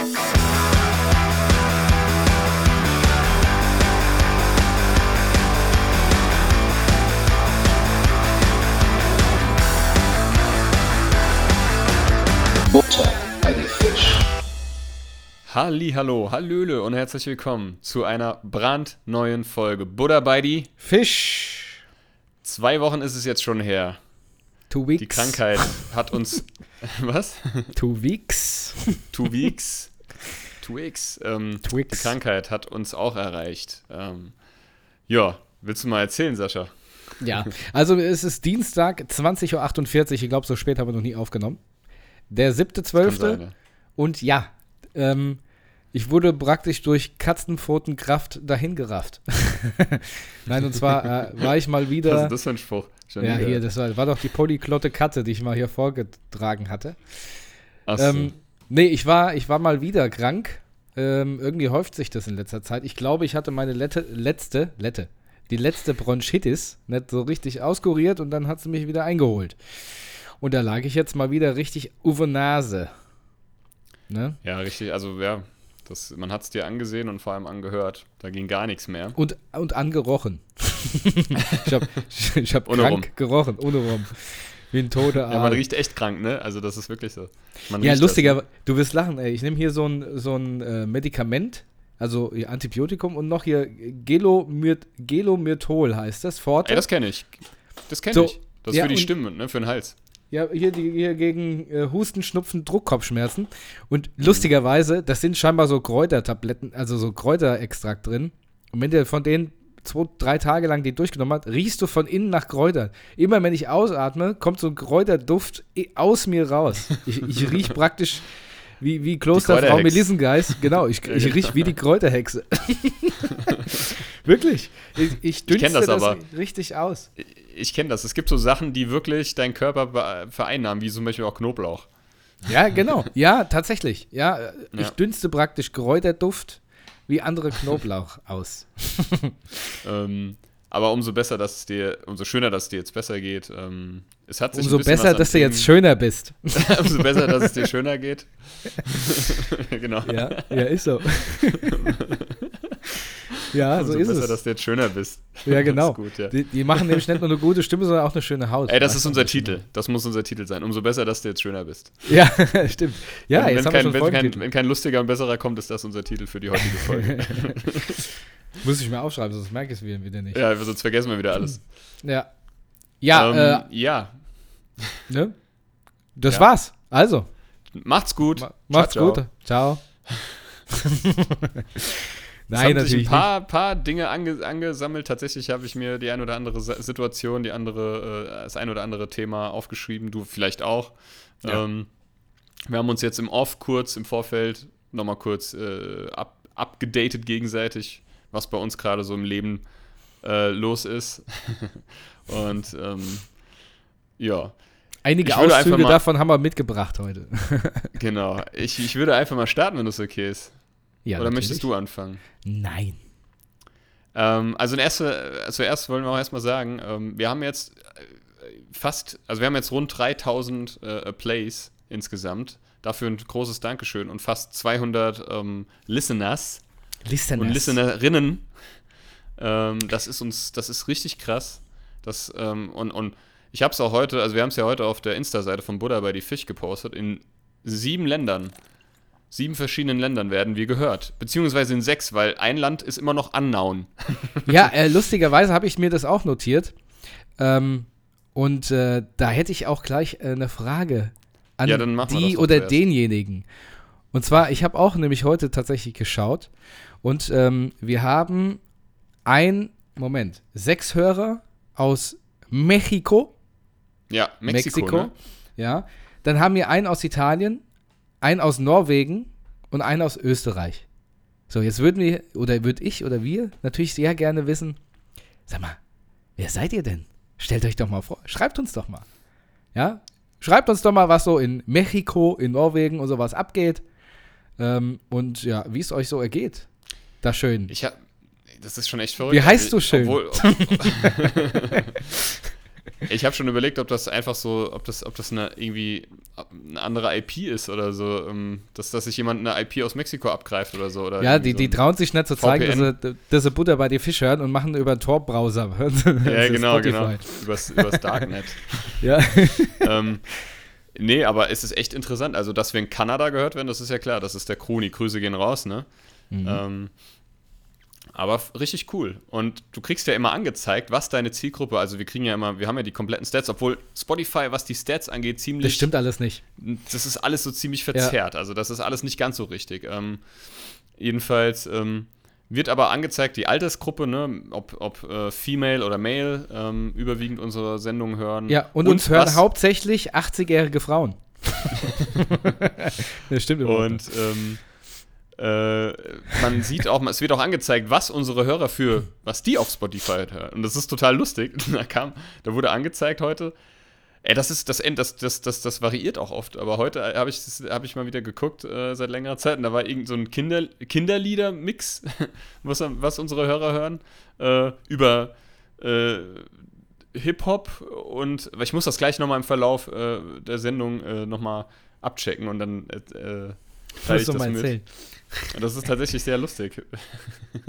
Butter bei die Fisch. Halli, hallo, hallöle und herzlich willkommen zu einer brandneuen Folge Buddha bei die. Fisch. Zwei Wochen ist es jetzt schon her. Two weeks. Die Krankheit hat uns. Was? Two weeks. Two weeks. Weeks. Ähm, Twix. Die Krankheit hat uns auch erreicht. Ähm, ja, willst du mal erzählen, Sascha? Ja, also es ist Dienstag, 20.48 Uhr. Ich glaube, so spät haben wir noch nie aufgenommen. Der Kann 7.12. sein, ja. Und ja, ähm, ich wurde praktisch durch Katzenpfotenkraft dahingerafft. Nein, und zwar äh, war ich mal Was wieder. ist das für ein Spruch? Schon ja, wieder. hier, das war, war doch die polyglotte Katze, die ich mal hier vorgetragen hatte. Ach so. Ähm, nee, ich war, ich war mal wieder krank. Ähm, irgendwie häuft sich das in letzter Zeit. Ich glaube, ich hatte meine Lette, letzte, Lette, die letzte Bronchitis nicht so richtig auskuriert und dann hat sie mich wieder eingeholt. Und da lag ich jetzt mal wieder richtig uwe Nase. Ne? ja, richtig. Also, ja, das, man hat es dir angesehen und vor allem angehört. Da ging gar nichts mehr. Und, und angerochen. ich habe ich hab krank Rum. gerochen, ohne Rum. Wie ein toter Ja, man Aal. riecht echt krank, ne? Also, das ist wirklich so. Man Ja, riecht das. lustiger, du wirst lachen, ey. Ich nehme hier so ein, so ein äh, Medikament, also Antibiotikum und noch hier Gelomyr Gelomyrtol heißt das, Forte. Ey, das kenne ich. Das kenne So, ich. Das ist ja, für die und- Stimme, ne? Für den Hals. ja, hier, die, hier gegen äh, Husten, Schnupfen, Druckkopfschmerzen. Und lustigerweise, das sind scheinbar so Kräutertabletten, also so Kräuterextrakt drin. Und wenn der von denen zwei, drei Tage lang die durchgenommen hat, riechst du von innen nach Kräutern. Immer wenn ich ausatme, kommt so ein Kräuterduft aus mir raus. Ich, ich riech praktisch wie, wie Klosterfrau. Melissengeist. Genau, ich, ich riech wie die Kräuterhexe. Wirklich. Ich, ich dünste kenn das das, aber. richtig aus. Ich kenne das. Es gibt so Sachen, die wirklich deinen Körper vereinnahmen, wie zum Beispiel auch Knoblauch. Ja, genau. Ja, tatsächlich. Ja, ich Ja. dünste praktisch Kräuterduft wie andere Knoblauch aus. Ähm, aber umso besser, dass es dir, umso schöner, dass es dir jetzt besser geht. Ähm, es hat sich Umso besser, dass du jetzt schöner bist. umso besser, dass es dir schöner geht. genau. Ja, ja, ist so. ja, so umso ist besser, dass es. du jetzt schöner bist. Ja, genau. Das gut, ja. Die, die machen nämlich nicht nur eine gute Stimme, sondern auch eine schöne Haut. Ey, das Weißt ist unser Titel. Das muss unser Titel sein. Umso besser, dass du jetzt schöner bist. Ja, stimmt. Ja, wenn, jetzt wenn, haben wir kein, schon wenn, kein, wenn kein lustiger und besserer kommt, ist das unser Titel für die heutige Folge. Muss ich mir aufschreiben, sonst merke ich es wieder nicht. ja, sonst vergessen wir wieder alles. Ja. Ja, ähm, ja. äh, ne? Das ja. war's. Also, Macht's gut. ma macht's Ciao, gut. ciao. Nein, haben sich natürlich ein paar, paar Dinge ange, angesammelt. Tatsächlich habe ich mir die ein oder andere Situation, die andere, äh, das ein oder andere Thema aufgeschrieben. Du vielleicht auch. Ja. Ähm, wir haben uns jetzt im Off kurz im Vorfeld nochmal kurz äh, up, abgedatet gegenseitig, was bei uns gerade so im Leben äh, los ist. Und ähm, ja. Einige Auszüge davon haben wir mitgebracht heute. genau. Ich, ich würde einfach mal starten, wenn das okay ist. Ja, Oder natürlich. möchtest du anfangen? Nein. Ähm, also in erster, zuerst wollen wir auch erstmal sagen, ähm, wir haben jetzt äh, fast, also wir haben jetzt rund 3000 äh, Plays insgesamt. Dafür ein großes Dankeschön und fast 200 ähm, Listeners Listeners. und Listenerinnen. Ähm, das ist uns, das ist richtig krass. Das, ähm, und, und ich habe es auch heute, also wir haben es ja heute auf der Insta-Seite von Buddha bei die Fisch gepostet. In sieben Ländern, sieben verschiedenen Ländern werden wir gehört. Beziehungsweise in sechs, weil ein Land ist immer noch Unknown. Ja, äh, lustigerweise habe ich mir das auch notiert. Ähm, und äh, da hätte ich auch gleich äh, eine Frage an Ja, die oder zuerst. denjenigen. Und zwar, ich habe auch nämlich heute tatsächlich geschaut und ähm, wir haben ein, Moment, sechs Hörer aus Mexiko. Ja, Mexiko. Mexiko. Ne? Ja. Dann haben wir einen aus Italien, einen aus Norwegen und einen aus Österreich. So, jetzt würden wir, oder würde ich oder wir natürlich sehr gerne wissen, sag mal, wer seid ihr denn? Stellt euch doch mal vor, schreibt uns doch mal. Ja? Schreibt uns doch mal, was so in Mexiko, in Norwegen und sowas abgeht. Ähm, und ja, wie es euch so ergeht. Da schön. Ich hab, das ist schon echt verrückt. Wie heißt du schön? Obwohl, Ich habe schon überlegt, ob das einfach so, ob das, ob das eine irgendwie eine andere IP ist oder so, ähm, dass, dass sich jemand eine IP aus Mexiko abgreift oder so. Oder Ja, die, die so ein- trauen sich nicht zu zeigen, dass sie, dass sie Butter bei dir Fisch hören und machen über einen Tor-Browser. Ja, genau, genau. Übers, übers Darknet. Ja. ähm, nee, aber es ist echt interessant. Also, dass wir in Kanada gehört werden, das ist ja klar. Das ist der Kroni. Grüße gehen raus, ne? Mhm. Ähm, aber richtig cool. Und du kriegst ja immer angezeigt, was deine Zielgruppe, also wir kriegen ja immer, wir haben ja die kompletten Stats, obwohl Spotify, was die Stats angeht, ziemlich. Das stimmt alles nicht. Das ist alles so ziemlich verzerrt. Also, das ist alles nicht ganz so richtig. Ähm, jedenfalls ähm, wird aber angezeigt, die Altersgruppe, ne, ob, ob äh, Female oder Male, ähm, überwiegend unsere Sendungen hören. Ja, und, uns hören was- hauptsächlich 80-jährige Frauen. das stimmt überhaupt Und äh, man sieht auch, es wird auch angezeigt, was unsere Hörer für, was die auf Spotify hören. Und das ist total lustig. Da kam, da wurde angezeigt heute. Ey, das ist das das, das, das, das variiert auch oft. Aber heute habe ich, hab ich mal wieder geguckt äh, seit längerer Zeit und da war irgend so ein Kinder, Kinderlieder-Mix, was, was unsere Hörer hören, äh, über äh, Hip-Hop und ich muss das gleich nochmal im Verlauf äh, der Sendung äh, nochmal abchecken und dann Musst du das mal mit. erzählen. Und das ist tatsächlich sehr lustig.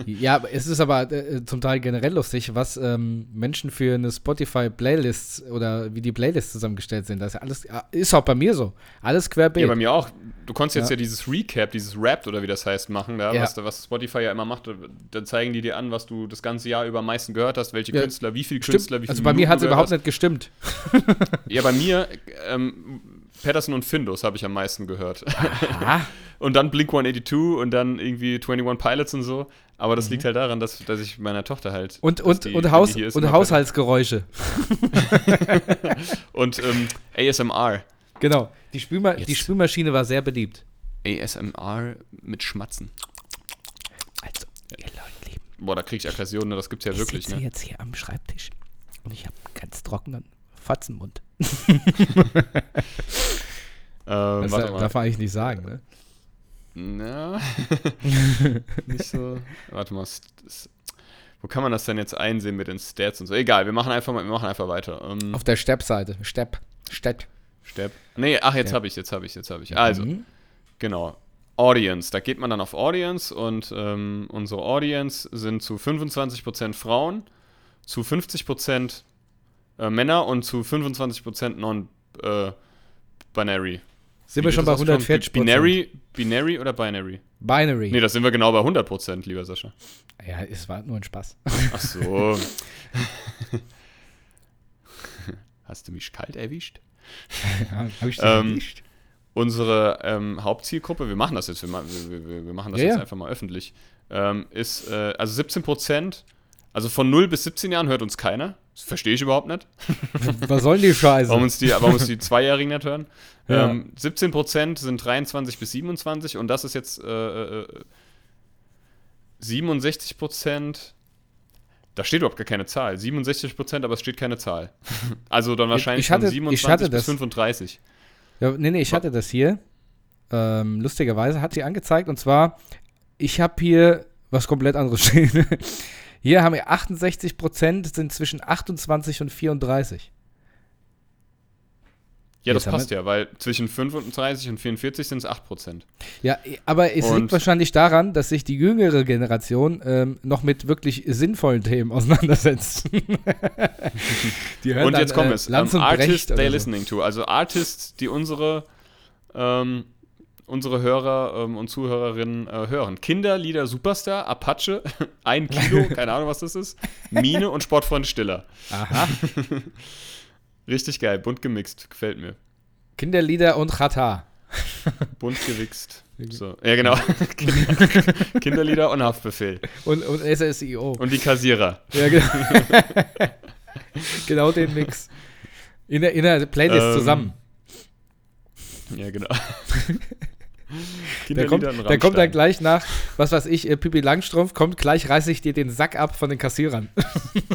Ja, es ist aber äh, zum Teil generell lustig, was ähm, Menschen für eine Spotify-Playlist oder wie die Playlists zusammengestellt sind. Das ist alles, ja, ist auch bei mir so. Alles querbeet. Ja, bei mir auch. Du konntest jetzt Ja. dieses Recap, dieses Wrapped oder wie das heißt, machen, da, Ja. was, was Spotify ja immer macht. Da zeigen die dir an, was du das ganze Jahr über am meisten gehört hast, welche Ja. Künstler, wie viele Stimmt. Künstler, wie viele also bei mir hat es Minuten überhaupt gehört nicht gestimmt. hast. Ja, bei mir, ähm, Patterson und Findus habe ich am meisten gehört. Und dann Blink 182 und dann irgendwie 21 Pilots und so. Aber das liegt halt daran, dass, dass ich meiner Tochter halt. Mhm. und und, die- und, Haus, die ist, und Haushaltsgeräusche. Und ähm, ASMR. Genau. Die, Spülma die Jetzt. Spülmaschine war sehr beliebt. ASMR mit Schmatzen. Also, ihr Leute lieben, Boah, da krieg ich Aggressionen, ne? das gibt's ja ich wirklich, sitze ne? jetzt hier am Schreibtisch und ich habe ganz trockenen Fotzenmund. Ähm, Das darf, man eigentlich nicht sagen, ne? Na, nicht so. Warte mal, wo kann man das denn jetzt einsehen mit den Stats und so? Egal, wir machen einfach mal, wir machen einfach weiter. Ähm, Auf der Stepp-Seite. Stepp. Stepp. Step. Nee, ach, jetzt habe ich, jetzt habe ich, jetzt habe ich. Also, Mhm. genau. Audience, da geht man dann auf Audience und ähm, unsere Audience sind zu 25% Frauen, zu 50% äh, Männer und zu 25% non-binary. Sind wir schon bei 140 Binary, binary oder binary? Binary. Nee, da sind wir genau bei 100%, lieber Sascha. Ja, es war nur ein Spaß. Ach so. Hast du mich kalt erwischt? Habe ich dich Ähm, erwischt? Unsere ähm, Hauptzielgruppe, wir machen das jetzt, wir, wir, wir, wir machen das Ja, jetzt ja. einfach mal öffentlich, ähm, ist, äh, also 17 Prozent, also von 0 bis 17 Jahren hört uns keiner. Das verstehe ich überhaupt nicht. Was soll die Scheiße? Warum uns die, warum uns die Zweijährigen nicht hören. Ja. Ähm, 17 Prozent sind 23 bis 27 und das ist jetzt äh, äh, 67 Prozent. Da steht überhaupt gar keine Zahl. 67 Prozent, aber es steht keine Zahl. also dann wahrscheinlich ich hatte- von ich 27 hatte bis das. 35. Ja, nee, nee, ich hatte das hier. Ähm, lustigerweise hat sie angezeigt und zwar, ich habe hier was komplett anderes stehen. Hier haben wir 68 Prozent sind zwischen 28 und 34. Ja, Jetzt das passt ja, weil zwischen 35 und 44 sind es 8 Prozent. Ja, aber es Und- liegt wahrscheinlich daran, dass sich die jüngere Generation ähm, noch mit wirklich sinnvollen Themen auseinandersetzt. die hören Und jetzt kommt äh, es. Lanz Ähm, Artists they're so. listening to. Also Artists, die unsere, ähm, unsere Hörer ähm, und Zuhörerinnen äh, hören. Kinderlieder Superstar, Apache, ein Kilo, keine Ahnung, was das ist, Mine und Sportfreund Stiller. Aha. Richtig geil, bunt gemixt, gefällt mir. Kinderlieder und Chata. Bunt gewichst. So. Ja, genau. Kinder, Kinderlieder und Haftbefehl. Und, und SSIO. Und die Kassierer. Ja, genau. genau den Mix. In der, in der Playlist Ähm, zusammen. Ja, genau. Der kommt, der kommt dann gleich nach, was weiß ich, äh, Pippi Langstrumpf kommt, gleich reiße ich dir den Sack ab von den Kassierern.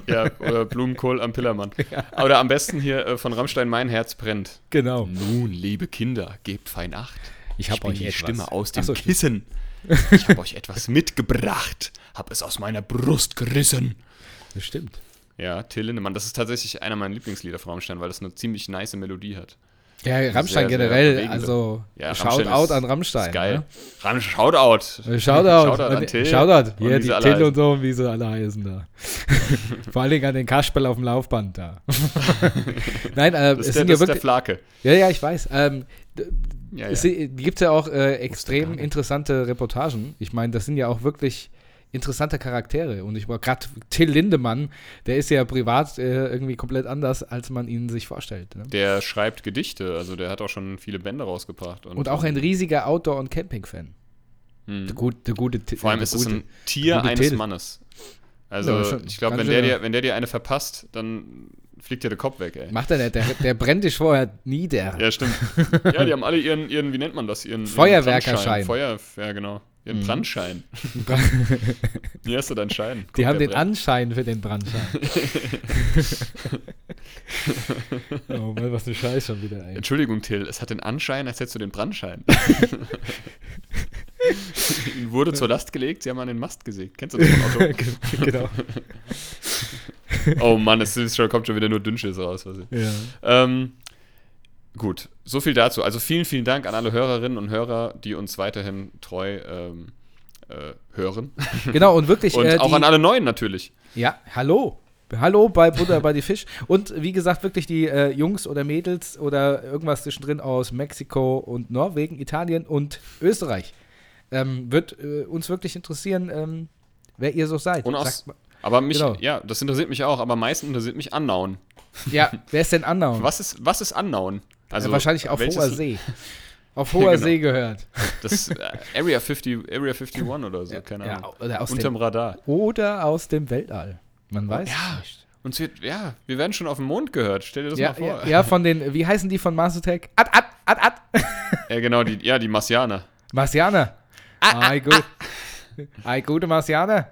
Ja, oder Blumenkohl am Pillermann. Oder am besten hier äh, von Rammstein Mein Herz brennt. Genau. Nun, liebe Kinder, gebt fein Acht. Ich hab bin euch die etwas. Stimme aus dem so. Kissen. Ich habe euch etwas mitgebracht, hab es aus meiner Brust gerissen. Das stimmt. Ja, Till Lindemann. Das ist tatsächlich einer meiner Lieblingslieder von Rammstein, weil das eine ziemlich nice Melodie hat. Ja, Rammstein sehr generell, bewegende. also Ja, Shoutout an Rammstein. Ist geil. Ne? Ram Shoutout. Shoutout. Shoutout an Und- Till. Shoutout. Und Ja, die Till und so, wie sie alle heißen da. Vor allen Dingen an den Kasperl auf dem Laufband da. Nein, äh, Das es ist, der, sind das ja ist der wirklich. Flake. Ja, ja, ich weiß. Ähm, d- Ja, es ja. gibt ja auch äh, extrem interessante Reportagen. Ich meine, das sind ja auch wirklich interessante Charaktere. Und ich war gerade Till Lindemann, der ist ja privat äh, irgendwie komplett anders, als man ihn sich vorstellt. Ne? Der schreibt Gedichte, also der hat auch schon viele Bände rausgebracht. Und auch ein riesiger Outdoor- und Camping-Fan. Hm. Gute Till- Vor allem der ist es gute- ein Tier gute eines Till. Mannes. Also Ja, ich glaube, wenn der, dir, wenn der dir eine verpasst, dann fliegt dir der Kopf weg, ey. Macht er nicht, der, der brennt dich vorher nieder. Ja, stimmt. ja, die haben alle ihren, ihren, wie nennt man das? Ihren, Feuerwerkerschein. Brandschein. Feuer, ja, genau. Ihren Mhm. Brandschein. Wie hast du deinen Schein? Die Guck, haben der den brennt. Anschein für den Brandschein. oh Mann, was eine Scheiße schon wieder, ey. Entschuldigung, Till, es hat den Anschein, als hättest du den Brandschein. Ihnen wurde zur Last gelegt, sie haben an den Mast gesägt. Kennst du das von Otto? genau. Oh Mann, es schon, kommt schon wieder nur Dünnschiss raus. Was ich. Ja. Ähm, gut, so viel dazu. Also vielen, vielen Dank an alle Hörerinnen und Hörer, die uns weiterhin treu ähm, äh, hören. Genau, und wirklich. Und äh, auch an alle Neuen natürlich. Ja, hallo. Hallo bei Buddha bei die Fisch. Und wie gesagt, wirklich die äh, Jungs oder Mädels oder irgendwas zwischendrin aus Mexiko und Norwegen, Italien und Österreich. Ähm, wird äh, uns wirklich interessieren, ähm, wer ihr so seid. Und aus, aber mich, Genau. ja, das interessiert mich auch, aber am meisten interessiert mich Annauen. ja, wer ist denn Annauen? Was ist, was ist Annauen? Also ja, wahrscheinlich auf hoher See. Auf hoher Genau. See gehört. Das äh, Area 50, Area 51 oder so, Ja, keine ja, Ahnung. oder, aus Unterm dem, Radar. oder aus dem Weltall. Man weiß Ja. nicht. Uns wird, ja, wir werden schon auf dem Mond gehört. Stell dir das Ja, mal vor. ja, ja, von den, wie heißen die von Mars Attack? Ad, ad, ad, ad. Ja, genau, die, ja, die Marsianer. Marsianer. Ah, Ei, gut. Ei, gute Marsianer.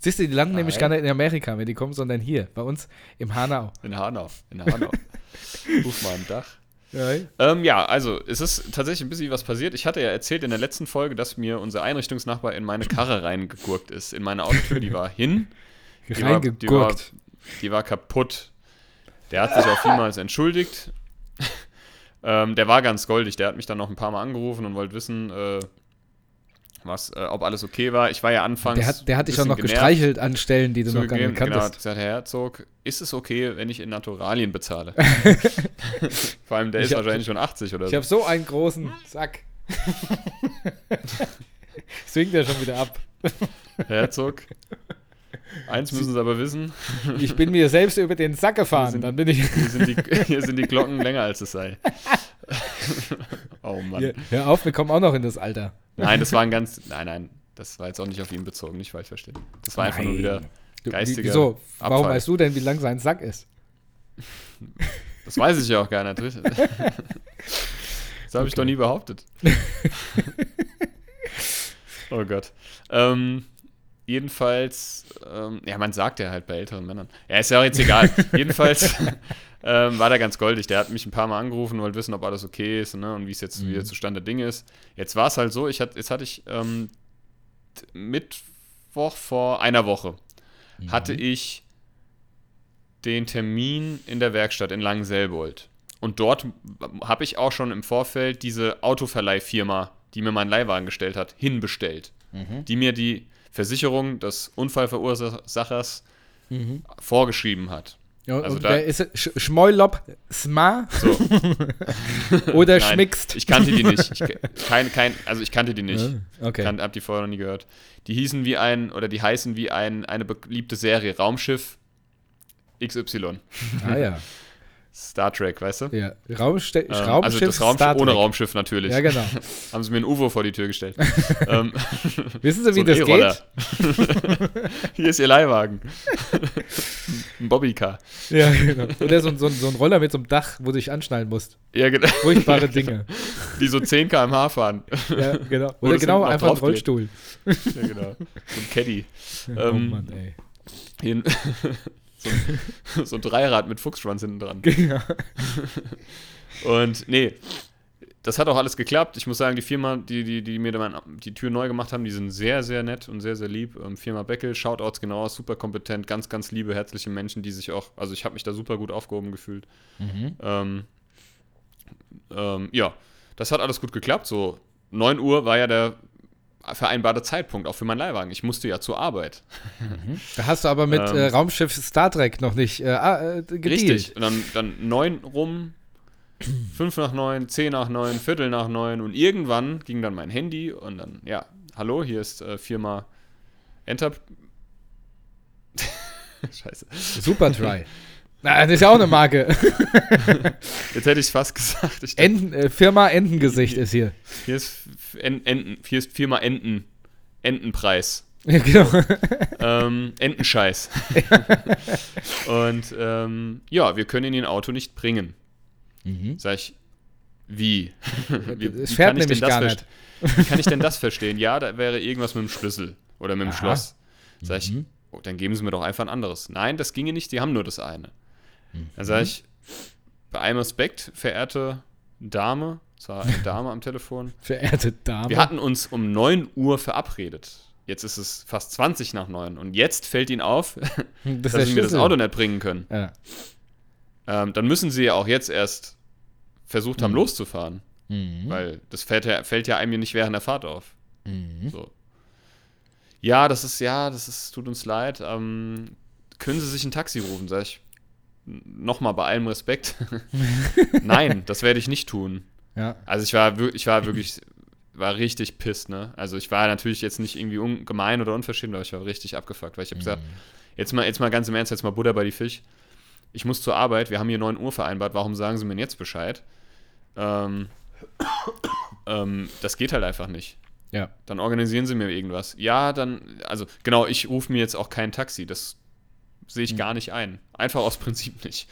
Siehst du, die landen nämlich Ei. gar nicht in Amerika, wenn die kommen, sondern hier, bei uns im Hanau. In Hanau. In Hanau. Ruf mal am Dach. Ja, Ähm, ja, also es ist tatsächlich ein bisschen was passiert. Ich hatte ja erzählt in der letzten Folge, dass mir unser Einrichtungsnachbar in meine Karre reingegurkt ist. In meine Autotür, die war hin. Die war, die, war, Reingegurkt. die war kaputt. Der hat sich auch vielmals entschuldigt. ähm, der war ganz goldig. Der hat mich dann noch ein paar Mal angerufen und wollte wissen, äh, was, äh, ob alles okay war. Ich war ja anfangs. Der hat, der hat dich auch noch genervt gestreichelt an Stellen, die du noch gar nicht Genau, hat kanntest. gesagt, Herr Herzog, ist es okay, wenn ich in Naturalien bezahle? Vor allem, der Ich ist hab- wahrscheinlich schon 80 oder Ich so. habe so einen großen Sack. Swingt er schon wieder ab. Herzog, eins müssen Sie aber wissen, Ich bin mir selbst über den Sack gefahren. sind- Dann bin ich. hier sind die, hier sind die Glocken länger, als es sei. oh Mann. Hier, hör auf, wir kommen auch noch in das Alter. Nein, das war ein ganz. Nein, nein, das war jetzt auch nicht auf ihn bezogen, nicht falsch verstehen. Das war einfach nur Nein. wieder geistiger. wie- Wieso? Warum Abfall. weißt du denn, wie lang sein Sack ist? Das weiß ich ja auch gar nicht. Das habe ich Okay. doch nie behauptet. oh Gott. Ähm, jedenfalls, ähm, ja, man sagt ja halt bei älteren Männern. Ja, ist ja auch jetzt egal. jedenfalls ähm, war der ganz goldig. Der hat mich ein paar Mal angerufen, wollte wissen, ob alles okay ist ne, und wie es jetzt Mhm. wieder Zustand der Dinge ist. Jetzt war es halt so, ich hat, jetzt hatte ich ähm, Mittwoch vor einer Woche hatte Mhm. ich den Termin in der Werkstatt in Langenselbold. Und dort habe ich auch schon im Vorfeld diese Autoverleihfirma, die mir meinen Leihwagen gestellt hat, hinbestellt. Mhm. Die mir die Versicherung des Unfallverursachers Mhm. vorgeschrieben hat. Ja, Also da- ist? Sch Schmollop Sma So, oder Nein, Schmickst? ich kannte die nicht. Ich, kein, kein, also ich kannte die nicht. Okay. Kan, hab die vorher noch nie gehört. Die hießen wie ein, oder die heißen wie ein, eine beliebte Serie, Raumschiff XY. ah ja. Star Trek, weißt du? ja. Raumste Ähm, Raumschiff, also das Raumschiff ohne. Raumschiff natürlich. Ja, genau. Haben sie mir ein UFO vor die Tür gestellt. ähm, Wissen Sie, wie so das E-Roller. geht? Hier ist ihr Leihwagen. ein Bobbycar. Ja, genau. Oder so, ein- so, ein- so ein Roller mit so einem Dach, wo du dich anschnallen musst. Ja, genau. Furchtbare Dinge. Die so 10 km/h fahren. Ja, genau. Oder genau, einfach ein. Rollstuhl. ja, genau. So ein Caddy. oh Ähm, Mann, ey. So, ein, so ein Dreirad mit Fuchsschwanz hinten dran. Genau. Und nee, das hat auch alles geklappt. Ich muss sagen, die Firma, die, die, die mir die Tür neu gemacht haben, die sind sehr, sehr nett und sehr, sehr lieb. Ähm, Firma Beckel, Shoutouts genau aus, super kompetent, ganz, ganz liebe, herzliche Menschen, die sich auch, also ich habe mich da super gut aufgehoben gefühlt. Mhm. Ähm, ähm, ja, das hat alles gut geklappt. So 9 Uhr war ja der vereinbarte Zeitpunkt, auch für meinen Leihwagen. Ich musste ja zur Arbeit. Mhm. Da hast du aber mit Ähm. äh, Raumschiff Star Trek noch nicht äh, äh, gedealt. Richtig. Und dann, dann 9 rum, 5 nach 9, 10 nach 9, Viertel nach 9 und irgendwann ging dann mein Handy und dann, ja, hallo, hier ist äh, Firma Enter. Scheiße. Super-Try. Na, das ist ja auch eine Marke. Jetzt hätte ich es fast gesagt. Ich Enten, äh, Firma Entengesicht ist hier. hier, ist Enten, hier ist Firma Enten. Entenpreis. Ja, genau. ähm, Entenscheiß. und ähm, ja, wir können ihn in Auto nicht bringen. Mhm. Sag ich, wie? wie Es wie fährt kann ich nämlich denn das gar verst- Wie kann ich denn das verstehen? Ja, da wäre irgendwas mit dem Schlüssel oder mit dem Aha. Schloss. Sag ich, Mhm. oh, dann geben Sie mir doch einfach ein anderes. Nein, das ginge nicht, die haben nur das eine. Mhm. Dann sage ich, bei allem Respekt, verehrte Dame, es war eine Dame am Telefon, Verehrte Dame. wir hatten uns um 9 Uhr verabredet. Jetzt ist es fast 20 nach 9 und jetzt fällt Ihnen auf, das dass Sie mir das. Auto nicht bringen können. Ja. Ähm, dann müssen Sie ja auch jetzt erst versucht haben, Mhm. loszufahren. Mhm. Weil das fällt ja, fällt ja einem ja nicht während der Fahrt auf. Mhm. So. Ja, das ist, ja, das ist, tut uns leid. Ähm, können Sie sich ein Taxi rufen, sag ich. Nochmal bei allem Respekt. Nein, das werde ich nicht tun. Ja. Also ich war, ich war wirklich, war richtig pisst, ne? Also ich war natürlich jetzt nicht irgendwie ungemein oder unverschämt, aber ich war richtig abgefuckt, weil ich habe gesagt, jetzt mal, jetzt mal ganz im Ernst, jetzt mal Butter bei die Fisch. Ich muss zur Arbeit, wir haben hier 9 Uhr vereinbart, warum sagen Sie mir jetzt Bescheid? Ähm, ähm, das geht halt einfach nicht. Ja. Dann organisieren Sie mir irgendwas. Ja, dann, also genau, ich rufe mir jetzt auch kein Taxi. Das sehe ich Mhm. gar nicht ein. Einfach aus Prinzip nicht.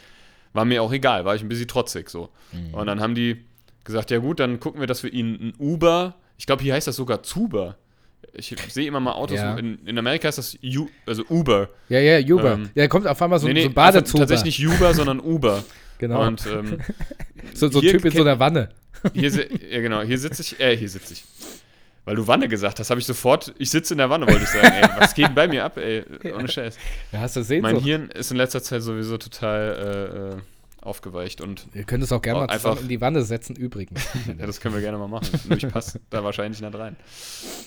War mir auch egal, war ich ein bisschen trotzig so. Mhm. Und dann haben die gesagt, ja gut, dann gucken wir, dass wir ihnen ein Uber, ich glaube, hier heißt das sogar Zuber. Ich sehe immer mal Autos, Ja. in, in Amerika heißt das U, also Uber. Ja, ja, Uber. Ähm, ja, kommt auf einmal so, nee, nee, so ein Badezuber. tatsächlich nicht Uber, sondern Uber. Genau. Und ähm, so so ein hier Typ in so einer Wanne. hier, ja genau, hier sitze ich, äh, hier sitze ich. Weil du Wanne gesagt hast, habe ich sofort, ich sitze in der Wanne, wollte ich sagen. Ey, was geht denn bei mir ab, ey? Ohne Scheiß. Ja, hast du sehen Mein. Hirn ist in letzter Zeit sowieso total äh, aufgeweicht und Ihr könnt es auch gerne mal zusammen einfach- in die Wanne setzen, übrigens. ja, das können wir gerne mal machen. Nur ich passe da wahrscheinlich nicht rein.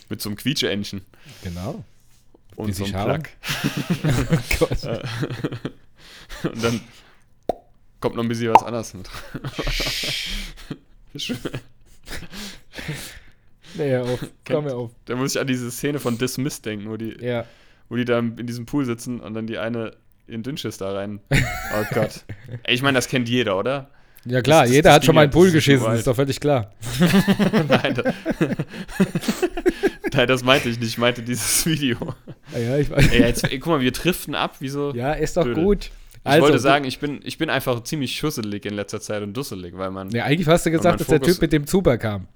Mit so einem Quietsche-Entchen genau. und Die so einem. Plug. Oh Gott. Und dann kommt noch ein bisschen was anderes mit. Nee, hör auf. Komm mir auf. da muss ich an diese Szene von Dismiss denken, wo die, Ja. wo die da in diesem Pool sitzen und dann die eine in Dünnschiss da rein. Oh Gott. Ey, ich meine, das kennt jeder, oder? Ja klar, Das- jeder das hat schon mal ja, in den Pool ist geschissen, ist doch völlig klar. Nein, das, Nein, das meinte ich nicht. Ich meinte dieses Video. Ja, ja, ich weiß. Ey, jetzt, ey, guck mal, wir driften ab, wieso? Ja, ist doch Blöde. gut. Ich wollte sagen, ich bin, ich bin einfach ziemlich schusselig in letzter Zeit und dusselig, weil man Ja, eigentlich hast du gesagt, dass der Fokus- Typ mit dem Zuber kam.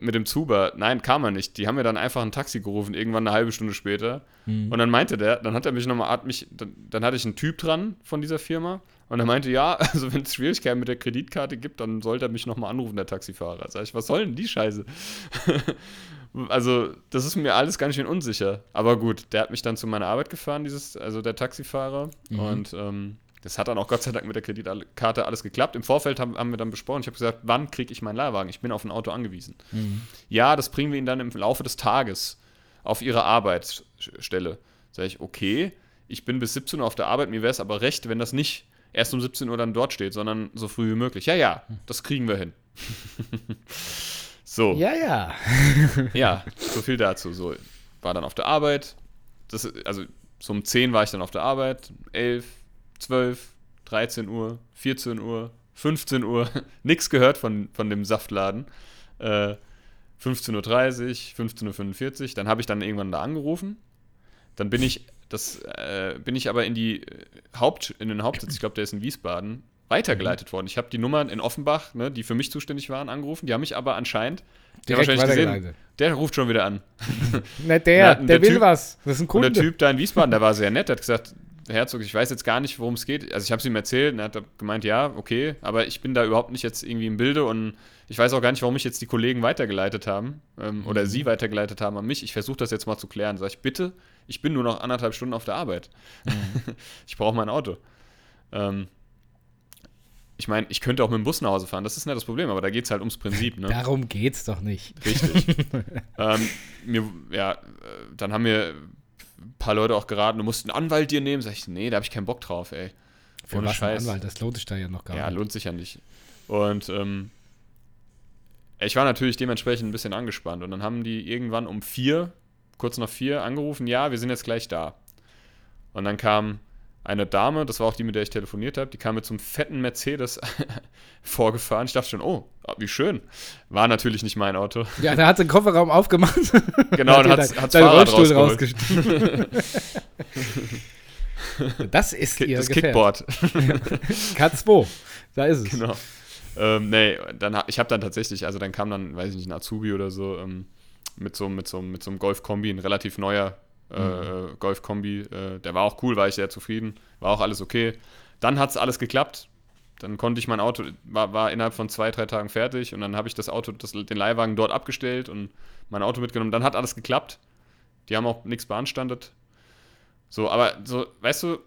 Mit dem Zuber, nein, kam er nicht. Die haben mir dann einfach ein Taxi gerufen, irgendwann eine halbe Stunde später. Mhm. Und dann meinte der, dann hat er mich nochmal, hat mich, dann, dann hatte ich einen Typ dran von dieser Firma. Und er meinte, ja, also wenn es Schwierigkeiten mit der Kreditkarte gibt, dann sollte er mich nochmal anrufen, der Taxifahrer. Sag ich, was soll denn die Scheiße? also, das ist mir alles ganz schön unsicher. Aber gut, der hat mich dann zu meiner Arbeit gefahren, dieses, also der Taxifahrer. Mhm. Und ähm, das hat dann auch Gott sei Dank mit der Kreditkarte alles geklappt. Im Vorfeld haben, haben wir dann besprochen, ich habe gesagt, wann kriege ich meinen Leihwagen? Ich bin auf ein Auto angewiesen. Mhm. Ja, das bringen wir Ihnen dann im Laufe des Tages auf Ihre Arbeitsstelle. Sag ich, okay, ich bin bis 17 Uhr auf der Arbeit, mir wäre es aber recht, wenn das nicht erst um 17 Uhr dann dort steht, sondern so früh wie möglich. Ja, ja, das kriegen wir hin. so, ja. Ja, ja. so viel dazu. So, war dann auf der Arbeit. Das, also so um 10 war ich dann auf der Arbeit, 11, 12, 13 Uhr, 14 Uhr, 15 Uhr, nichts gehört von, von dem Saftladen. Äh, 15.30 Uhr, 15.45 Uhr, dann habe ich dann irgendwann da angerufen. Dann bin ich, das, äh, bin ich aber in die äh, Haupt, in den Hauptsitz, ich glaube, der ist in Wiesbaden, weitergeleitet worden. Ich habe die Nummern in Offenbach, ne, die für mich zuständig waren, angerufen. Die haben mich aber anscheinend, der wahrscheinlich gesehen, der ruft schon wieder an. Na, der, der, der will Typ- was. Das ist ein Und der Kunde. Typ da in Wiesbaden, der war sehr nett, der hat gesagt, Herzog, ich weiß jetzt gar nicht, worum es geht. Also ich habe es ihm erzählt und er hat gemeint, ja, okay, aber ich bin da überhaupt nicht jetzt irgendwie im Bilde und ich weiß auch gar nicht, warum mich jetzt die Kollegen weitergeleitet haben ähm, mhm. oder sie weitergeleitet haben an mich. Ich versuche das jetzt mal zu klären. Sag ich, bitte, ich bin nur noch anderthalb Stunden auf der Arbeit. Mhm. ich brauche mein Auto. Ähm, ich meine, ich könnte auch mit dem Bus nach Hause fahren, das ist nicht das Problem, aber da geht es halt ums Prinzip. Ne? Darum es doch nicht. Richtig. ähm, mir, ja, äh, dann haben mir ein paar Leute auch geraten, du musst einen Anwalt dir nehmen. Sag ich, nee, da habe ich keinen Bock drauf, ey. Für Ohne was Scheiß. Anwalt, das lohnt sich da ja noch gar ja, nicht. Ja, lohnt sich ja nicht. Und ähm, ich war natürlich dementsprechend ein bisschen angespannt. Und dann haben die irgendwann um vier, kurz nach vier, angerufen, ja, wir sind jetzt gleich da. Und dann kam eine Dame, das war auch die, mit der ich telefoniert habe, die kam mit so einem fetten Mercedes vorgefahren. Ich dachte schon, oh, wie schön. War natürlich nicht mein Auto. Ja, da hat sie den Kofferraum aufgemacht. Genau, und hat das Fahrrad Rollstuhl Das ist ihr Das Kickboard. K2, da ist es. Genau. Ähm, nee, dann, ich habe dann tatsächlich, also dann kam dann, weiß ich nicht, ein Azubi oder so, ähm, mit so, mit so, mit so einem Golf-Kombi, ein relativ neuer äh. Golf-Kombi. Äh, der war auch cool, war ich sehr zufrieden, war auch alles okay. Dann hat es alles geklappt. Dann konnte ich mein Auto, war, war innerhalb von zwei, drei Tagen fertig und dann habe ich das Auto, das, den Leihwagen dort abgestellt und mein Auto mitgenommen. Dann hat alles geklappt. Die haben auch nichts beanstandet. So, aber so, weißt du,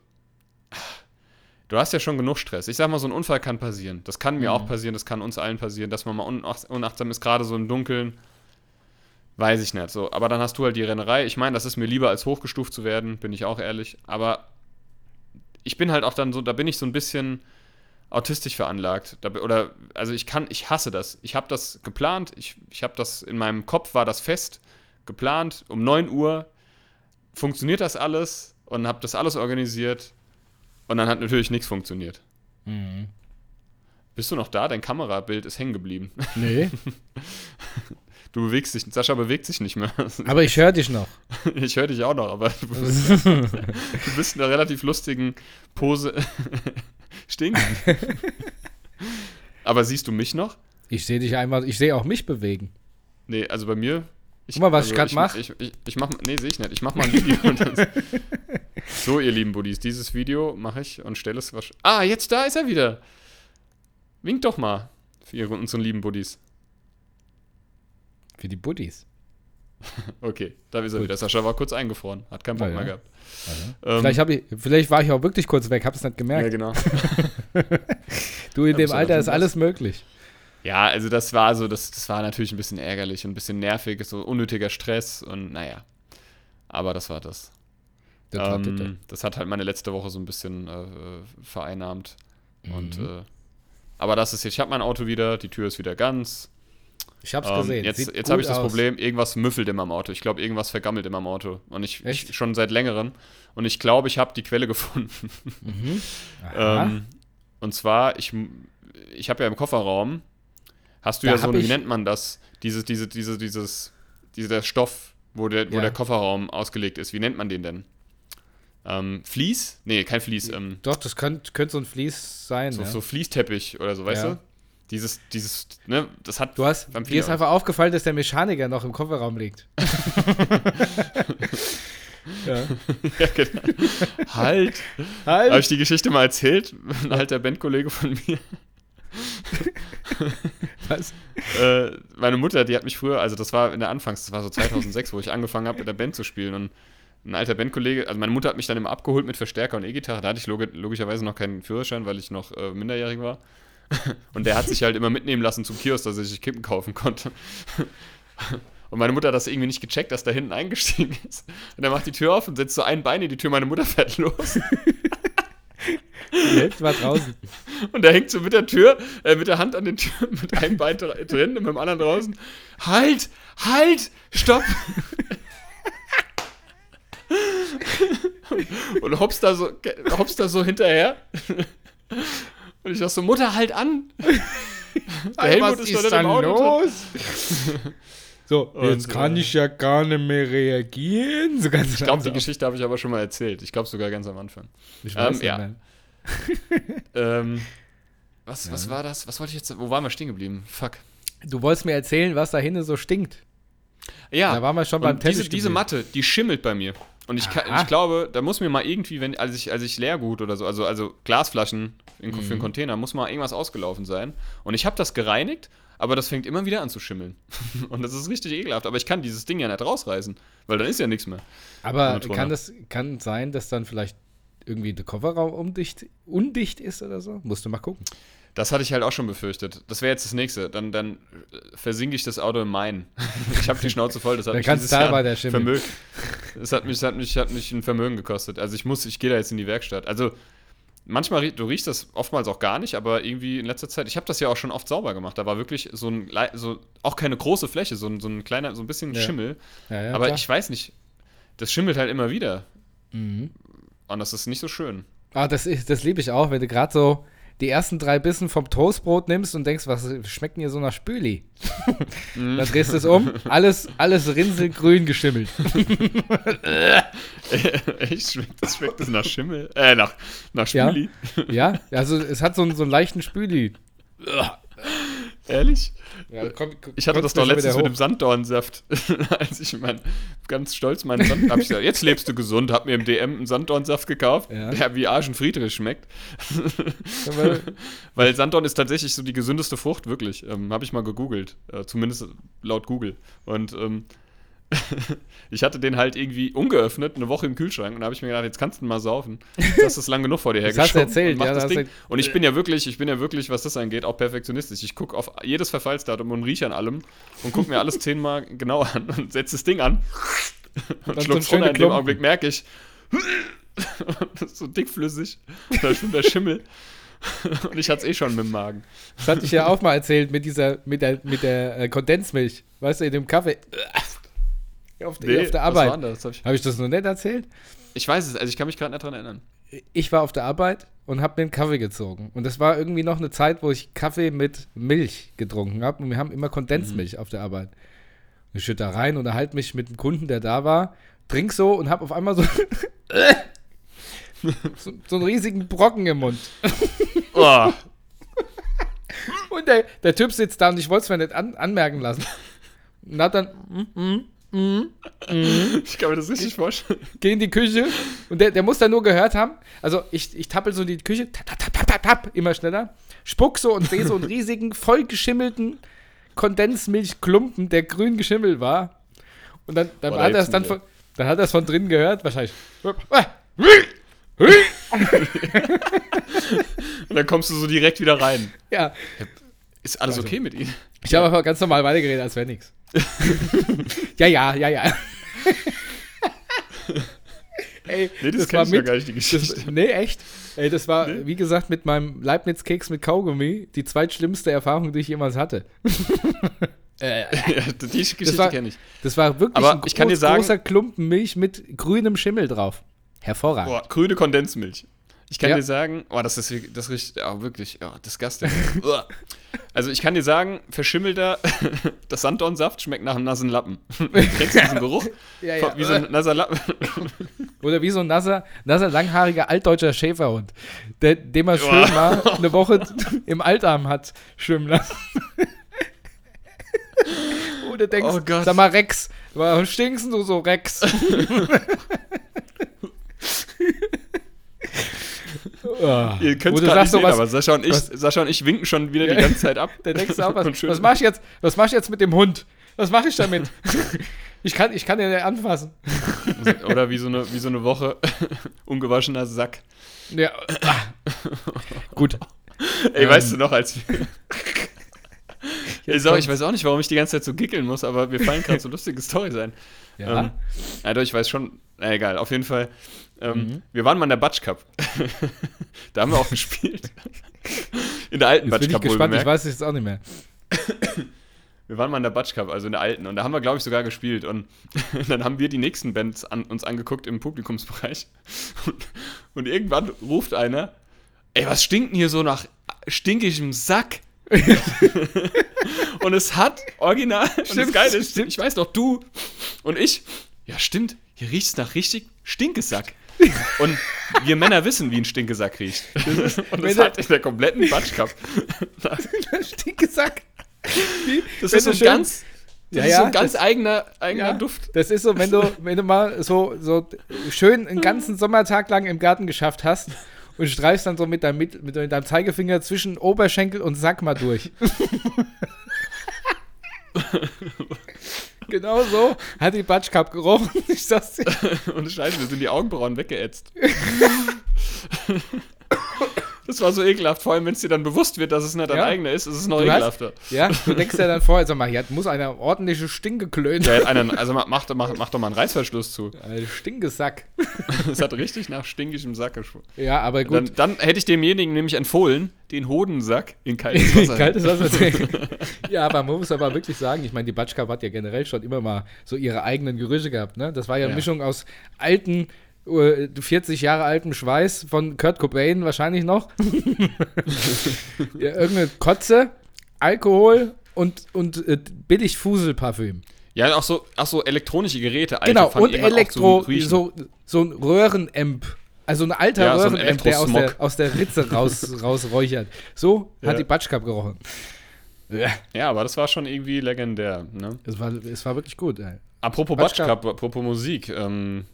du hast ja schon genug Stress. Ich sag mal, so ein Unfall kann passieren. Das kann mir mhm. auch passieren, das kann uns allen passieren, dass man mal unachtsam ist, gerade so im Dunkeln. Weiß ich nicht. So, aber dann hast du halt die Rennerei. Ich meine, das ist mir lieber als hochgestuft zu werden, bin ich auch ehrlich. Aber ich bin halt auch dann so, da bin ich so ein bisschen autistisch veranlagt. Da, oder, also ich kann, ich hasse das. Ich habe das geplant, ich, ich habe das, in meinem Kopf war das fest, geplant, um 9 Uhr funktioniert das alles und habe das alles organisiert und dann hat natürlich nichts funktioniert. Mhm. Bist du noch da? Dein Kamerabild ist hängen geblieben. Nee. Du bewegst dich, Sascha bewegt sich nicht mehr. Aber ich höre dich noch. ich höre dich auch noch, aber du bist, du bist in einer relativ lustigen Pose stehen. aber siehst du mich noch? Ich sehe dich einmal, ich sehe auch mich bewegen. Nee, also bei mir. Ich, Guck mal, was also ich gerade mache. Ich, ich, ich mach, nee, sehe ich nicht. Ich mache mal ein Video. so, ihr lieben Buddies, dieses Video mache ich und stelle es. Ah, jetzt da ist er wieder. Wink doch mal für unseren lieben Buddies. Für die Buddies. okay, da ist er wieder. Sascha war kurz eingefroren, hat keinen Bock ja, mehr gehabt. Ähm, vielleicht, ich, vielleicht war ich auch wirklich kurz weg, hab es nicht gemerkt. Ja, genau. du, in dem Alter ist alles möglich. Ja, also das war so, das, das war natürlich ein bisschen ärgerlich und ein bisschen nervig, so unnötiger Stress und naja. Aber das war das. Das, ähm, das hat halt meine letzte Woche so ein bisschen äh, vereinnahmt. Mhm. Und äh, aber das ist jetzt, ich habe mein Auto wieder, die Tür ist wieder ganz. Ich hab's ähm, gesehen. Jetzt, jetzt habe ich das aus. Problem, irgendwas müffelt in meinem Auto. Ich glaube, irgendwas vergammelt in meinem Auto. Und ich, ich schon seit längerem. Und ich glaube, ich habe die Quelle gefunden. Mhm. ähm, und zwar, ich, ich habe ja im Kofferraum, hast du da ja so, wie nennt man das? Dieses, diese, diese, dieses, dieser Stoff, wo der, wo ja. der Kofferraum ausgelegt ist. Wie nennt man den denn? Ähm, Vlies? Nee, kein Vlies. Ähm, Doch, das könnte könnt so ein Vlies sein. So, ja. so Fließteppich oder so, weißt ja. du? Dieses, dieses, ne, das hat. Du hast, dir ist einfach aufgefallen, dass der Mechaniker noch im Kofferraum liegt. ja. ja, genau. Halt. halt. Habe ich die Geschichte mal erzählt? Ein alter Bandkollege von mir. Was? Äh, meine Mutter, die hat mich früher, also das war in der Anfangs, das war so 2006, wo ich angefangen habe, mit der Band zu spielen und ein alter Bandkollege, also meine Mutter hat mich dann immer abgeholt mit Verstärker und E-Gitarre, da hatte ich log logischerweise noch keinen Führerschein, weil ich noch äh, minderjährig war. Und der hat sich halt immer mitnehmen lassen zum Kiosk, dass er sich Kippen kaufen konnte. Und meine Mutter hat das irgendwie nicht gecheckt, dass da hinten eingestiegen ist. Und er macht die Tür auf und setzt so ein Bein in die Tür, meine Mutter fährt los. Die Hälfte war draußen. Und er hängt so mit der Tür, äh, mit der Hand an den Tür, mit einem Bein drin und mit dem anderen draußen. Halt! Halt! Stopp! und hops da so, hops da so hinterher. Und ich dachte so, Mutter, halt an! Der Helmut ist, ist dann los? so, und jetzt kann ich ja gar nicht mehr reagieren. So ich glaube, die Geschichte habe ich aber schon mal erzählt. Ich glaube sogar ganz am Anfang. Ich weiß ähm, ja. ähm, was, ja. was war das? Was wollte ich jetzt? Wo waren wir stehen geblieben? Fuck. Du wolltest mir erzählen, was da hinten so stinkt. Ja. Da waren wir schon beim Test. Diese, diese Matte, die schimmelt bei mir. Und ich, kann, ich glaube, da muss mir mal irgendwie, wenn, als ich, als ich Leergut oder so, also, also Glasflaschen in, für Mhm. einen Container, muss mal irgendwas ausgelaufen sein. Und ich habe das gereinigt, aber das fängt immer wieder an zu schimmeln. Und das ist richtig ekelhaft. Aber ich kann dieses Ding ja nicht rausreißen, weil dann ist ja nichts mehr. Aber kann das kann sein, dass dann vielleicht irgendwie der Kofferraum undicht, undicht ist oder so? Musst du mal gucken. Das hatte ich halt auch schon befürchtet. Das wäre jetzt das nächste. Dann, dann äh, versinke ich das Auto im Main. Ich habe die Schnauze voll. Das hat Dann mich kannst da Jahr weiter schimmeln. Vermögen. Das hat mich, das hat mich, hat mich ein Vermögen gekostet. Also ich muss, ich gehe da jetzt in die Werkstatt. Also manchmal, du riechst das oftmals auch gar nicht, aber irgendwie in letzter Zeit, ich habe das ja auch schon oft sauber gemacht. Da war wirklich so ein, so, auch keine große Fläche, so ein, so ein kleiner, so ein bisschen Ja. Schimmel. Ja, ja, aber klar. ich weiß nicht, das schimmelt halt immer wieder. Mhm. Und das ist nicht so schön. Ah, das, das liebe ich auch, wenn du gerade so die ersten drei Bissen vom Toastbrot nimmst und denkst, was schmeckt hier so nach Spüli? Mhm. Dann drehst du es um, alles, alles rinselgrün geschimmelt. Echt? Schmeckt das, schmeckt das nach Schimmel? Äh, nach, nach Ja. Spüli? Ja, also es hat so, einen- so einen leichten Spüli. Ehrlich? Ja, komm, Ich hatte das doch letztens mit dem Sanddornsaft. Als ich mein, ganz stolz meinen Sand, hab ich gesagt, jetzt lebst du gesund, hab mir im DM einen Sanddornsaft gekauft, Ja. der wie Arsch und Friedrich schmeckt. Weil Sanddorn ist tatsächlich so die gesündeste Frucht, wirklich. Ähm, habe ich mal gegoogelt. Äh, zumindest laut Google. Und ähm, ich hatte den halt irgendwie ungeöffnet, eine Woche im Kühlschrank. Und da habe ich mir gedacht, jetzt kannst du mal saufen. Jetzt hast du es lang genug vor dir Das hast du hergeschoben. erzählt, und mach ja, das Ding. Und ich bin ja wirklich, ich bin ja wirklich, was das angeht, auch perfektionistisch. Ich gucke auf jedes Verfallsdatum und rieche an allem und gucke mir alles zehnmal genau an und setze das Ding an. Und dann schluck so schöne runter. In dem. Augenblick merke ich, das ist so dickflüssig. Da schwimmt der Schimmel. Und ich hatte es eh schon mit dem Magen. Das hatte ich ja auch mal erzählt mit dieser, mit der, mit der äh, Kondensmilch. Weißt du, in dem Kaffee. Auf, der- auf der Arbeit. denn das? Hab ich, Habe ich das noch nicht erzählt? ich weiß es, also ich kann mich gerade nicht dran erinnern. Ich war auf der Arbeit und habe mir einen Kaffee gezogen. Und das war irgendwie noch eine Zeit, wo ich Kaffee mit Milch getrunken habe. Und wir haben immer Kondensmilch auf der Arbeit. Ich schütte da rein, unterhalte mich mit einem Kunden, der da war, trink so und habe auf einmal so, so, so einen riesigen Brocken im Mund. Oh, Und der, der Typ sitzt da und ich wollte es mir nicht an, anmerken lassen. Und hat dann, ich kann mir das richtig vorstellen. geh in die Küche und der, der muss dann nur gehört haben. Also ich, ich tappel so in die Küche, tap, tap, tap, tap, tap, immer schneller, spuck so und sehe so einen riesigen, voll geschimmelten Kondensmilchklumpen, der grün geschimmelt war. Und dann, dann Boah, hat er es dann von, dann hat er es von drinnen gehört, wahrscheinlich. Und dann kommst du so direkt wieder rein. Ja, Ist alles Also- okay mit Ihnen? ich habe aber ganz normal weitergeredet, als wäre nichts. ja, ja, ja, ja. Ey, Nee, das, das kenn war mit, gar nicht, die Geschichte. Das, nee, echt. Ey, das war, wie gesagt, mit meinem Leibniz-Keks mit Kaugummi die zweitschlimmste Erfahrung, die ich jemals hatte. ja, die Geschichte war- kenne ich. Das war wirklich Aber ein ich kann dir sagen- großer Klumpen Milch mit grünem Schimmel drauf. Hervorragend. Boah, grüne Kondensmilch. Ich kann Ja. dir sagen, oh, das ist das riecht oh, wirklich oh, disgusting. Also ich kann dir sagen, verschimmelter das Sanddornsaft schmeckt nach einem nassen Lappen. Kennst du diesen Geruch? Ja, Wie so ein nasser Lappen. Oder wie so ein nasser, nasser langhaariger altdeutscher Schäferhund, der, den man schön mal eine Woche im Altarm hat schwimmen lassen. Oder denkst, Oh Gott. sag mal Rex, warum stinkst du so Rex? Oh. Ihr könnt es nicht sehen, was, aber Sascha und, ich, was- Sascha und ich winken schon wieder Ja. die ganze Zeit ab. Da denkst du auch, was, was mach ich jetzt? Was mach ich jetzt mit dem Hund? Was mache ich damit? ich, kann, ich kann den nicht anfassen. Oder wie so eine, wie so eine Woche ungewaschener Sack. Ja. Gut. Ey, Ähm. weißt du noch, als wir. Ey, sorry, ich weiß auch nicht, warum ich die ganze Zeit so gickeln muss, aber mir fallen gerade so lustige Storys ein. Ja. Ähm, doch, ich weiß schon. Na, egal, auf jeden Fall. Ähm, Mhm. Wir waren mal in der Batsch Cup. da haben wir auch gespielt. In der alten Jetzt Batsch bin ich Cup, gespannt, ich weiß es jetzt auch nicht mehr. Wir waren mal in der Batsch Cup, also in der alten. Und da haben wir, glaube ich, sogar gespielt. Und dann haben wir die nächsten Bands an, uns angeguckt im Publikumsbereich. Und, und irgendwann ruft einer: Ey, was stinkt denn hier so nach stinkigem Sack? und es hat original. und das Stimmt, Geile ist, stimmt. ich weiß doch, du und ich. Ja, stimmt. Hier riecht es nach richtig Stinkesack. Und wir Männer wissen, wie ein Stinkesack riecht. Und das hat in der kompletten Batsch Cup. Stinkesack. Das ist so schön- ganz Das Ja, ist so ein ganz das- eigener, eigener Ja, Duft. Das ist so, wenn du, wenn du mal so, so schön einen ganzen Sommertag lang im Garten geschafft hast und streifst dann so mit deinem, mit, mit deinem Zeigefinger zwischen Oberschenkel und Sack mal durch. genau so hat die Batsch Cup gerochen. Ich sag's dir. Und scheiße, mir sind die Augenbrauen weggeätzt. Das war so ekelhaft, vor allem wenn es dir dann bewusst wird, dass es nicht dein Ja. eigener ist, ist es noch Du hast- ekelhafter. Ja, du denkst ja dann vorher, sag mal, hier muss einer ordentliche Stinke klönen. Ja, einer, also mach, mach, mach, doch mal einen Reißverschluss zu. Ein Stinkesack. Das hat richtig nach stinkigem Sack geschmeckt. Ja, aber gut. Dann, dann hätte ich demjenigen nämlich empfohlen, den Hodensack in kaltes Wasser. Kaltes Wasser trinken. ja, aber man muss aber wirklich sagen, ich meine, die Batschka hat ja generell schon immer mal so ihre eigenen Gerüche gehabt. Ne? Das war ja eine Ja. Mischung aus alten, 40 Jahre altem Schweiß von Kurt Cobain wahrscheinlich noch. ja, irgendeine Kotze, Alkohol und, und äh, billig Fuselparfüm. Ja, auch so, auch so elektronische Geräte. alte, Genau, und Elektro, so, so ein Röhrenamp. Also ein alter Ja, so ein Röhrenamp, der aus der, aus der Ritze raus, rausräuchert. So Ja. hat die Batschka gerochen. Ja. Aber das war schon irgendwie legendär. Ne? Es war, es war wirklich gut. Ey. Apropos Batsch Batsch Cup, apropos Musik. Ähm,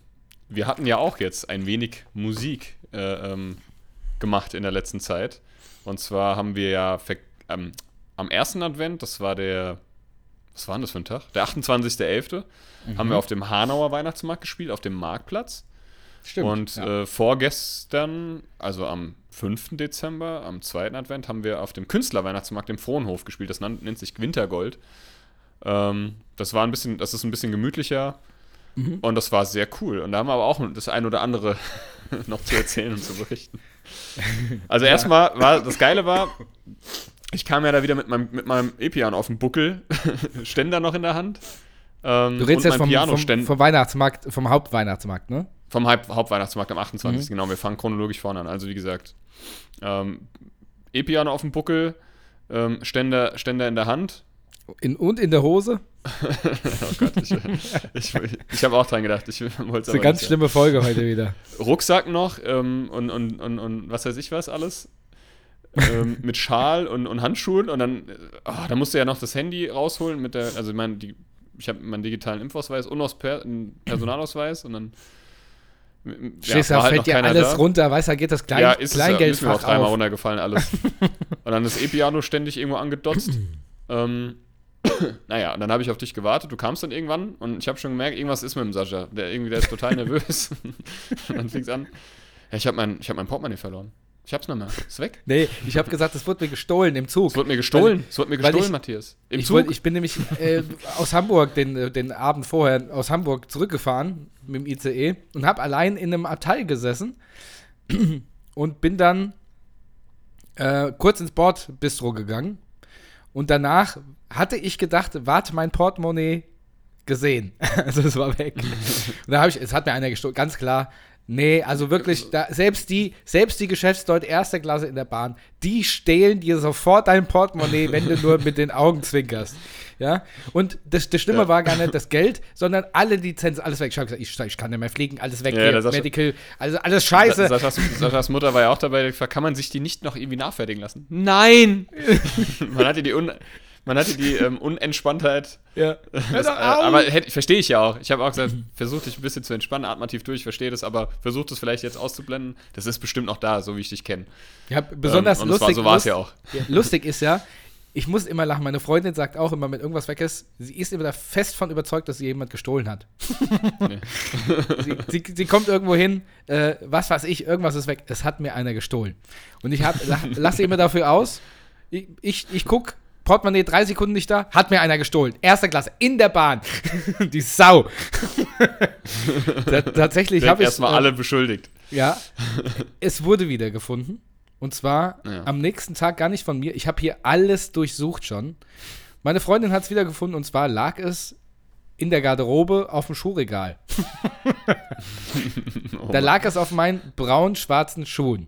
wir hatten ja auch jetzt ein wenig Musik äh, ähm, gemacht in der letzten Zeit. Und zwar haben wir ja ähm, am ersten Advent, das war der, was war denn das für ein Tag? Der 28.11. haben Mhm. wir auf dem Hanauer Weihnachtsmarkt gespielt, auf dem Marktplatz. Stimmt. Und ja. äh, vorgestern, also am 5. Dezember, am zweiten Advent, haben wir auf dem Künstlerweihnachtsmarkt im Frohnhof gespielt. Das nan- nennt sich Wintergold. Ähm, das war ein bisschen, das ist ein bisschen gemütlicher Mhm. und das war sehr cool. Und da haben wir aber auch das ein oder andere noch zu erzählen und zu berichten. Also erstmal war, das Geile war, ich kam ja da wieder mit meinem, mit meinem E-Piano auf den Buckel, Ständer noch in der Hand. Ähm, du redest jetzt vom, vom, vom Weihnachtsmarkt, vom Hauptweihnachtsmarkt, ne? vom Haupt Hauptweihnachtsmarkt am 28. Mhm. Genau, wir fangen chronologisch vorne an. Also wie gesagt, ähm, E-Piano auf dem Buckel, ähm, Ständer, Ständer in der Hand. In, und in der Hose? Oh Gott, ich, ich, ich habe auch dran gedacht. Ich wollte Das ist eine ganz schlimme Folge heute wieder. Rucksack noch ähm, und, und, und, und was weiß ich was alles. ähm, mit Schal und, und Handschuhen und dann, äh, oh, da musste ja noch das Handy rausholen mit der, also ich meine, die, ich habe meinen digitalen Impfausweis und noch einen Personalausweis und dann Stehst war da, halt fällt dir alles da. runter, weißt du, da geht das Klein, ja, ist es, ja, ist mir auch dreimal runtergefallen alles. und dann das E-Piano ständig irgendwo angedotzt. ähm, naja, und dann habe ich auf dich gewartet. Du kamst dann irgendwann und ich habe schon gemerkt, irgendwas ist mit dem Sascha. Der irgendwie, der ist total nervös. und dann fing es an. Ja, ich habe mein, ich hab mein Portemonnaie verloren. Ich hab's mehr. Ist weg. Nee, ich habe gesagt, es wurde mir gestohlen im Zug. Es wurde mir gestohlen. Es wurde mir gestohlen, ich- Matthias. Im ich, Zug. wollt, ich bin nämlich äh, aus Hamburg den, äh, den Abend vorher aus Hamburg zurückgefahren mit dem ICE und habe allein in einem Abteil gesessen und bin dann äh, kurz ins Bordbistro gegangen und danach hatte ich gedacht, warte, mein Portemonnaie gesehen. also es war weg. und da habe ich, es hat mir einer gestohlen, ganz klar. Nee, also wirklich, da, selbst die, selbst die Geschäftsleute erster Klasse in der Bahn, die stehlen dir sofort dein Portemonnaie, wenn du nur mit den Augen zwinkerst. Ja, und das, das Schlimme Ja. war gar nicht das Geld, sondern alle Lizenzen, alles weg. Ich habe gesagt, ich, ich kann nicht mehr fliegen, alles weg, Ja, hier, Medical, also alles scheiße. Saschas, Saschas Mutter war ja auch dabei, kann man sich die nicht noch irgendwie nachfertigen lassen? Nein! man hatte die, Un man hatte die ähm, Unentspanntheit. ja. Das, äh, aber verstehe ich ja auch. Ich habe auch gesagt, versuch dich ein bisschen zu entspannen, atme tief durch, verstehe das, aber versuch das vielleicht jetzt auszublenden. Das ist bestimmt noch da, so wie ich dich kenne. ja, besonders ähm, lustig, war, so war es ja auch. Ja, lustig ist ja, ich muss immer lachen. Meine Freundin sagt auch immer, wenn irgendwas weg ist, sie ist immer da fest von überzeugt, dass sie jemand gestohlen hat. Sie, sie, sie kommt irgendwo hin, äh, was weiß ich, irgendwas ist weg. Es hat mir einer gestohlen. Und ich hab, la- lasse immer dafür aus. Ich, ich, ich guck, Portemonnaie drei Sekunden nicht da, hat mir einer gestohlen. Erster Klasse, in der Bahn. Die Sau. Ta- Tatsächlich habe ich erstmal alle beschuldigt. ja, es wurde wieder gefunden. Und zwar Ja. am nächsten Tag gar nicht von mir. Ich habe hier alles durchsucht schon. Meine Freundin hat es wieder gefunden und zwar lag es in der Garderobe auf dem Schuhregal. Oh Da lag es auf meinen braun-schwarzen Schuhen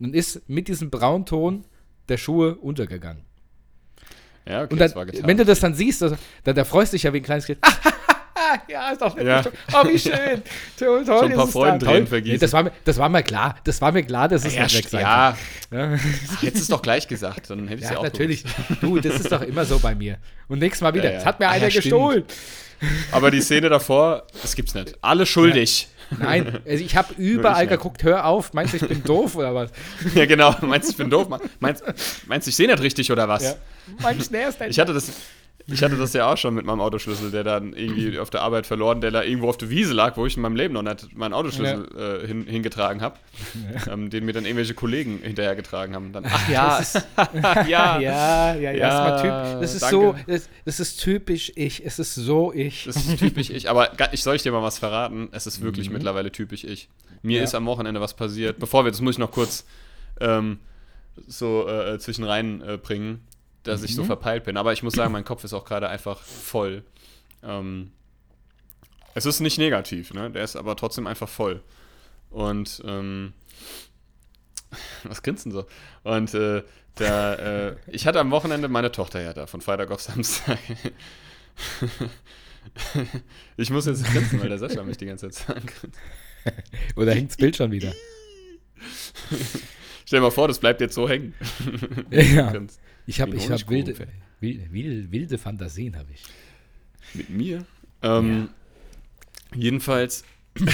und ist mit diesem Braunton der Schuhe untergegangen. ja, okay, Und das dann, war getan. wenn du das dann siehst, also, da, da freust du dich ja wie ein kleines Kind. Ah, ja, ja, ist doch Ja. Oh, wie schön. Schon ein paar Freudentränen vergießen. Das, war mir, das war mir klar. Das war mir klar, dass es Ja, nicht weg sein ja, kann. Hättest es doch gleich gesagt, dann hätte ich es ja, ja auch natürlich. Du, das ist doch immer so bei mir. Und nächstes Mal wieder. Ja. Es hat mir Ah, einer gestohlen. gewusst. Aber die Szene davor, das gibt's nicht. Alle schuldig. Nein, also ich habe überall nicht. geguckt, hör auf, meinst du, ich bin doof oder was? Ja, genau. Meinst du, ich bin doof? Meinst, meinst du, ich sehe nicht richtig oder was? Ja. Mein Schnee ist Ich hatte das. Ich hatte das ja auch schon mit meinem Autoschlüssel, der dann irgendwie auf der Arbeit verloren, der da irgendwo auf der Wiese lag, wo ich in meinem Leben noch nicht meinen Autoschlüssel äh, hin, hingetragen habe, ähm, den mir dann irgendwelche Kollegen hinterhergetragen haben. Dann, ach ja, ja, ja, ja, ja, Ja, ist typ, das ist danke. so, das, das ist typisch ich, es ist so ich. Das ist typisch ich. Aber ich soll ich dir mal was verraten? Es ist wirklich mittlerweile typisch ich. Mir Ja. ist am Wochenende was passiert. Bevor wir, das muss ich noch kurz ähm, so äh, zwischen rein äh, bringen, dass ich so verpeilt bin. Aber ich muss sagen, mein Kopf ist auch gerade einfach voll. Ähm, es ist nicht negativ, ne? Der ist aber trotzdem einfach voll. Und ähm, was grinsen so? Und äh, da, äh, ich hatte am Wochenende meine Tochter ja da, von Freitag auf Samstag. ich muss jetzt grinsen, weil der Sascha mich die ganze Zeit angrinst. Oder hängt das Bild schon wieder? Stell dir mal vor, das bleibt jetzt so hängen. Ja. Grinst. Ich habe ich hab wilde, wilde, wilde, Fantasien, habe ich. Mit mir? Ähm, Jedenfalls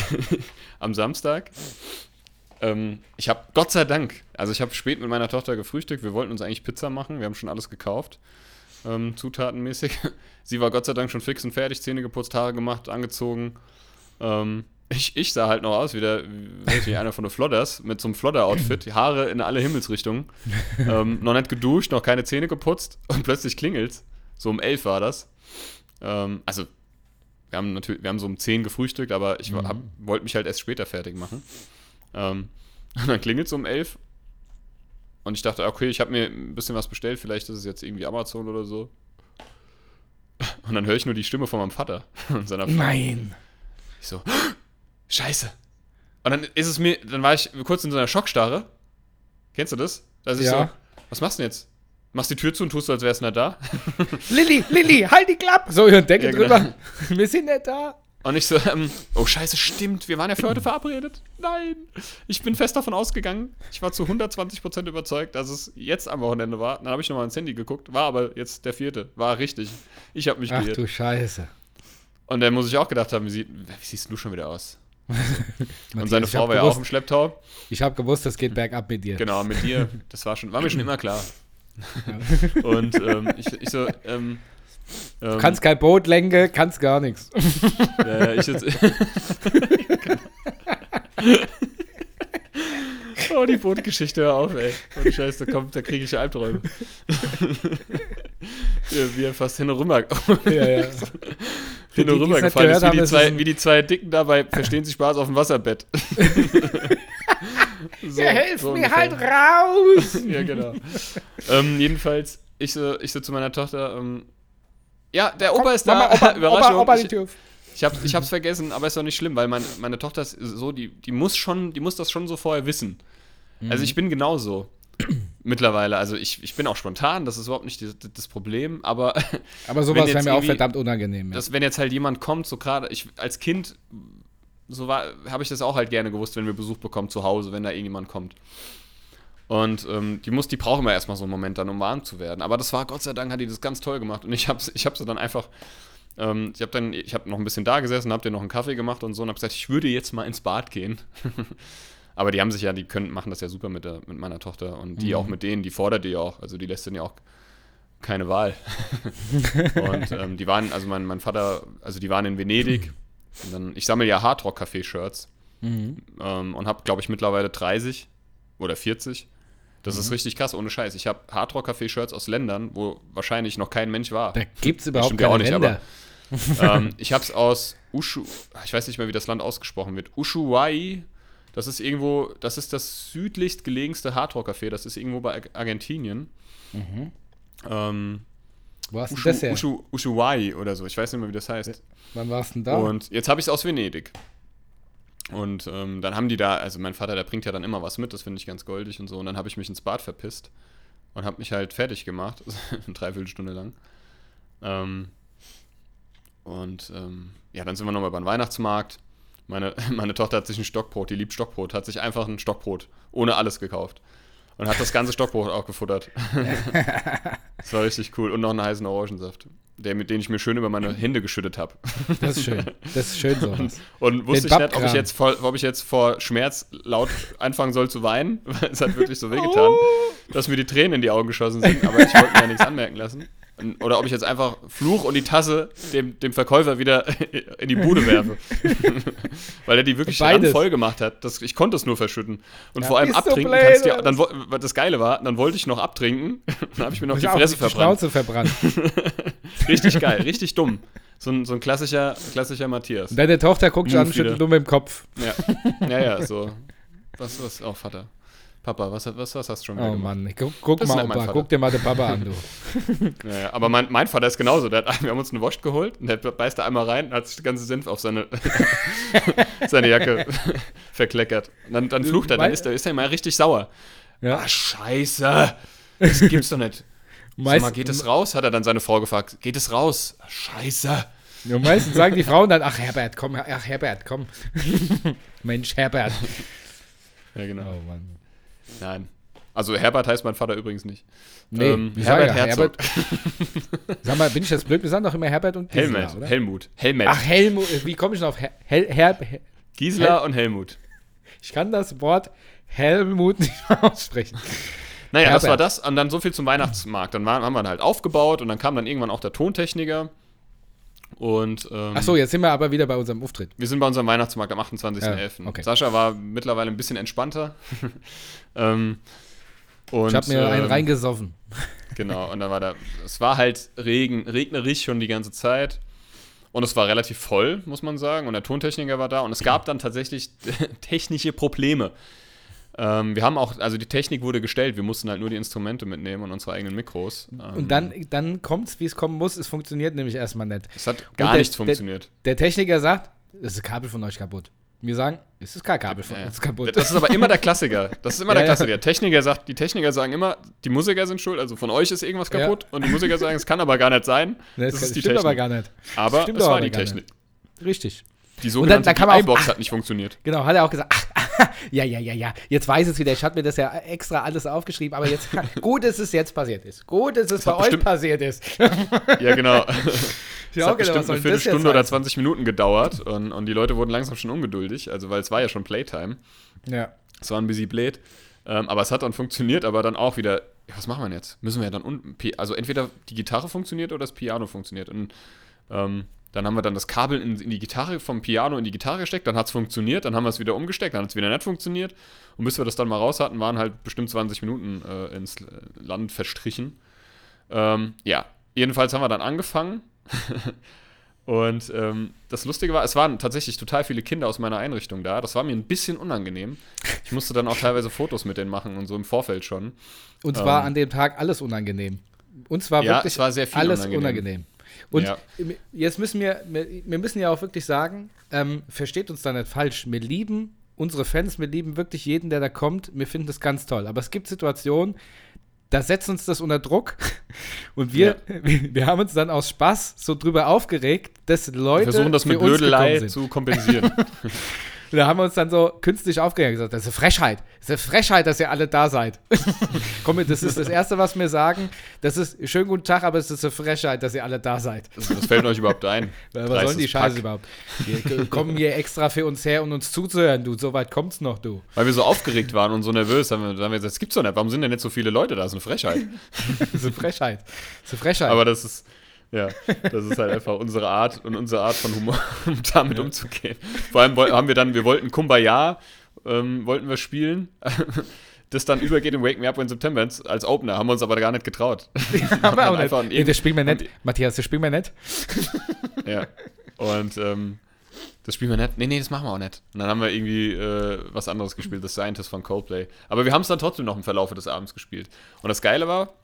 am Samstag. Ähm, ich habe Gott sei Dank, also ich habe spät mit meiner Tochter gefrühstückt. Wir wollten uns eigentlich Pizza machen. Wir haben schon alles gekauft, ähm, zutatenmäßig. Sie war Gott sei Dank schon fix und fertig, Zähne geputzt, Haare gemacht, angezogen. Ähm, ich, ich sah halt noch aus wie, der, nicht, einer von den Flodders mit so einem Flodder-Outfit, die Haare in alle Himmelsrichtungen. ähm, noch nicht geduscht, noch keine Zähne geputzt und plötzlich klingelt's. So um elf war das. Ähm, also, wir haben natürlich, wir haben so um 10 gefrühstückt, aber ich Mhm. wollte mich halt erst später fertig machen. Ähm, und dann klingelt es um 11 und ich dachte, okay, ich habe mir ein bisschen was bestellt, vielleicht ist es jetzt irgendwie Amazon oder so. Und dann höre ich nur die Stimme von meinem Vater und seiner Frau. Nein. Ich so, Scheiße. Und dann ist es mir, dann war ich kurz in so einer Schockstarre. Kennst du das? Dass ich Ja. so, was machst du denn jetzt? Machst die Tür zu und tust so, als wärst du nicht da. Lilly, Lilly, halt die Klappe. So, ihr Decke Ja, genau. drüber. Wir sind nicht da. Und ich so, ähm, oh Scheiße, stimmt, wir waren ja für heute verabredet. Nein, ich bin fest davon ausgegangen. Ich war zu 120% überzeugt, dass es jetzt am Wochenende war. Dann habe ich nochmal ins Handy geguckt, war aber jetzt der vierte. War richtig. Ich habe mich Ach geirrt. du Scheiße. Und dann muss ich auch gedacht haben, wie, sieht, wie siehst du schon wieder aus? Und seine Frau war ja auch im Schlepptau. Ich habe gewusst, das geht bergab mit dir. Genau, mit dir. Das war, schon, war mir schon immer klar. Und ähm, ich, ich so, ähm, ähm, Kannst kein Boot lenken, kannst gar nichts. Ja, ja, ich jetzt. oh, die Bootgeschichte, hör auf, ey. Oh, Scheiße, da kommt, da kriege ich Albträume. ja, wie er fast hin und rüber, ja, ja. hin und rüber gefallen ist, wie die, zwei, wie die zwei Dicken dabei verstehen sich Spaß auf dem Wasserbett. so, Ja, helf so mir ungefähr. halt raus! ja, genau. ähm, jedenfalls, ich so, ich so zu meiner Tochter, ähm, ja, der Opa ist da. Mama, Opa, Überraschung. Opa, Opa, ich, ich, hab, ich hab's vergessen, aber ist doch nicht schlimm, weil mein, meine Tochter ist so, die, die muss schon, die muss das schon so vorher wissen. Mhm. Also ich bin genauso. Mittlerweile, also ich, ich bin auch spontan, das ist überhaupt nicht die, das Problem, aber Aber sowas wäre mir auch verdammt unangenehm. Ja. das, wenn jetzt halt jemand kommt, so gerade, ich als Kind, so war, habe ich das auch halt gerne gewusst, wenn wir Besuch bekommen zu Hause, wenn da irgendjemand kommt. Und ähm, die muss, die braucht immer erstmal so einen Moment dann, um warm zu werden. Aber das war, Gott sei Dank, hat die das ganz toll gemacht. Und ich habe ich hab sie dann einfach, ähm, ich habe dann, ich habe noch ein bisschen da gesessen, habe dir noch einen Kaffee gemacht und so und habe gesagt, ich würde jetzt mal ins Bad gehen. Aber die haben sich ja, die können, machen das ja super mit, der, mit meiner Tochter und die Mhm. auch mit denen, die fordert die auch. Also die lässt dann ja auch keine Wahl. und ähm, die waren, also mein, mein Vater, also die waren in Venedig. Und dann, ich sammle ja Hardrock-Café-Shirts Mhm. ähm, und habe, glaube ich, mittlerweile 30 oder 40. Das Mhm. ist richtig krass, ohne Scheiß. Ich habe Hardrock-Café-Shirts aus Ländern, wo wahrscheinlich noch kein Mensch war. Da gibt es überhaupt keine auch nicht, Länder. ähm, ich habe es aus Ushu, ich weiß nicht mehr, wie das Land ausgesprochen wird. Ushuaia. Das ist irgendwo, das ist das südlichst gelegenste Hardrock-Café. Das ist irgendwo bei Ar- Argentinien. Ähm, Wo hast du Ushu, das her? Ushu, Ushuaia oder so. Ich weiß nicht mehr, wie das heißt. Wann warst du denn da? Und jetzt habe ich es aus Venedig. Und ähm, dann haben die da, also mein Vater, der bringt ja dann immer was mit, das finde ich ganz goldig und so. Und dann habe ich mich ins Bad verpisst und habe mich halt fertig gemacht, eine Dreiviertelstunde lang. Ähm, und ähm, ja, dann sind wir nochmal beim Weihnachtsmarkt. Meine, meine Tochter hat sich ein Stockbrot, die liebt Stockbrot, hat sich einfach ein Stockbrot ohne alles gekauft. Und hat das ganze Stockbrot auch gefuttert. das war richtig cool. Und noch einen heißen Orangensaft, der, mit dem ich mir schön über meine Hände geschüttet habe. Das ist schön. Das ist schön sowas. Und wusste ich nicht, ob ich, jetzt vor, ob ich jetzt vor Schmerz laut anfangen soll zu weinen, weil es hat wirklich so wehgetan, oh. dass mir die Tränen in die Augen geschossen sind. Aber ich wollte mir ja nichts anmerken lassen. Oder ob ich jetzt einfach Fluch und die Tasse dem, dem Verkäufer wieder in die Bude werfe. Weil er die wirklich voll gemacht hat. Das, ich konnte es nur verschütten. Und ja, vor allem abtrinken so kannst du dann Das Geile war, dann wollte ich noch abtrinken. Dann habe ich mir noch ich die Fresse verbrannt. Schnauze verbrannt. Richtig geil, richtig dumm. So ein, so ein klassischer, klassischer Matthias. deine Tochter guckt schon an, schüttelt dumm im Kopf. Ja, ja, ja so. Was, was, oh, Vater. Papa, was, was, was hast du schon wieder Oh gemacht? Mann, guck, guck mal, Opa, guck dir mal den Papa an, du. ja, aber mein, mein Vater ist genauso. Der hat, wir haben uns eine Wurst geholt und der beißt da einmal rein und hat sich die ganze Senf auf seine, seine Jacke verkleckert. Und dann, dann flucht er, dann ist er, ist er mal richtig sauer. Ja. Ah, scheiße. Das gibt's doch nicht. Meist, mal, geht es raus? Hat er dann seine Frau gefragt. Geht es raus? Scheiße. Ja, meistens sagen die Frauen dann, ach Herbert, komm, ach Herbert, komm. Mensch, Herbert. Ja, genau. Oh Mann. Nein. Also Herbert heißt mein Vater übrigens nicht. Nee, ähm, Herbert ja, Herzog. Herbert. Sag mal, bin ich das blöd? Wir sagen doch immer Herbert und Gisela, Helmut, oder? Helmut. Helmut. Ach, Helmut. Wie komme ich denn auf Her Hel Her Gisela Hel und Helmut. Ich kann das Wort Helmut nicht aussprechen. Naja, Herbert. das war das. Und dann so viel zum Weihnachtsmarkt. Dann waren, haben wir halt aufgebaut und dann kam dann irgendwann auch der Tontechniker. Und, ähm, Ach so, jetzt sind wir aber wieder bei unserem Auftritt. Wir sind bei unserem Weihnachtsmarkt am 28.11. Ja, okay. Sascha war mittlerweile ein bisschen entspannter. ähm, und, ich habe mir ähm, einen reingesoffen. Genau, und dann war da, es war halt Regen, regnerisch schon die ganze Zeit. Und es war relativ voll, muss man sagen. Und der Tontechniker war da. Und es gab dann tatsächlich technische Probleme. Ähm, wir haben auch, also die Technik wurde gestellt, wir mussten halt nur die Instrumente mitnehmen und unsere eigenen Mikros. Ähm, und dann, dann kommt es, wie es kommen muss. Es funktioniert nämlich erstmal nicht. Es hat gar der, nichts funktioniert. Der, der, Techniker sagt, das ist Kabel von euch kaputt. Wir sagen, es ist kein Kabel von uns kaputt. Das ist aber immer der Klassiker. Das ist immer der Klassiker. Der Techniker sagt, die Techniker sagen immer, die Musiker sind schuld, also von euch ist irgendwas kaputt. Und die Musiker sagen, es kann aber gar nicht sein. Das, das ist die stimmt Technik. aber gar nicht. Aber es war die Technik. Nicht. Richtig. Die sogenannte dann, dann box hat nicht funktioniert. Genau, hat er auch gesagt, ach, ja, ja, ja, ja. Jetzt weiß es wieder. Ich hatte mir das ja extra alles aufgeschrieben, aber jetzt gut, dass es jetzt passiert ist. Gut, dass es das bei euch passiert ist. ja, genau. Es hat bestimmt eine Viertelstunde oder 20 Minuten gedauert und, und die Leute wurden langsam schon ungeduldig, also weil es war ja schon Playtime. Ja. Es war ein busy blöd. Ähm, aber es hat dann funktioniert, aber dann auch wieder, ja, was machen wir jetzt? Müssen wir ja dann, un also entweder die Gitarre funktioniert oder das Piano funktioniert. Und ähm, dann haben wir dann das Kabel in, in, die Gitarre vom Piano in die Gitarre gesteckt, dann hat es funktioniert, dann haben wir es wieder umgesteckt, dann hat es wieder nicht funktioniert. Und bis wir das dann mal raus hatten, waren halt bestimmt 20 Minuten äh, ins Land verstrichen. Ähm, ja, jedenfalls haben wir dann angefangen. Und ähm, das Lustige war, es waren tatsächlich total viele Kinder aus meiner Einrichtung da. Das war mir ein bisschen unangenehm. Ich musste dann auch teilweise Fotos mit denen machen und so im Vorfeld schon. Und zwar ähm, an dem Tag alles unangenehm. Uns war ja, wirklich war alles unangenehm. unangenehm. Und ja. jetzt müssen wir, wir müssen ja auch wirklich sagen, ähm, versteht uns da nicht falsch. Wir lieben unsere Fans, wir lieben wirklich jeden, der da kommt. Wir finden das ganz toll. Aber es gibt Situationen, da setzt uns das unter Druck und wir, ja. wir haben uns dann aus Spaß so drüber aufgeregt, dass Leute. Wir versuchen das mit Blödelei zu kompensieren. Und da haben wir uns dann so künstlich aufgeregt und gesagt, das ist eine Frechheit. Das ist eine Frechheit, dass ihr alle da seid. Komm, das ist das Erste, was wir sagen. Das ist schönen guten Tag, aber es ist eine Frechheit, dass ihr alle da seid. Was fällt euch überhaupt ein? was sollen die Scheiße Pack. überhaupt? Wir kommen hier extra für uns her, um uns zuzuhören, du. So weit kommt's noch, du. Weil wir so aufgeregt waren und so nervös, haben wir, haben wir gesagt, das gibt's doch nicht. Warum sind denn nicht so viele Leute da? Das ist eine Frechheit. das ist eine Frechheit. Das ist eine Frechheit. Aber das ist ja, das ist halt einfach unsere Art und unsere Art von Humor, um damit ja. umzugehen. Vor allem haben wir dann, wir wollten Kumbaya, ähm, wollten wir spielen. das dann übergeht in Wake Me Up in September als Opener. Haben wir uns aber gar nicht getraut. Ja, aber auch nicht. Nee, das spielen wir nicht. Matthias, das spielen wir nicht. ja. Und ähm, das spielen wir nicht. Nee, nee, das machen wir auch nicht. Und dann haben wir irgendwie äh, was anderes gespielt, das Scientist von Coldplay. Aber wir haben es dann trotzdem noch im Verlauf des Abends gespielt. Und das Geile war,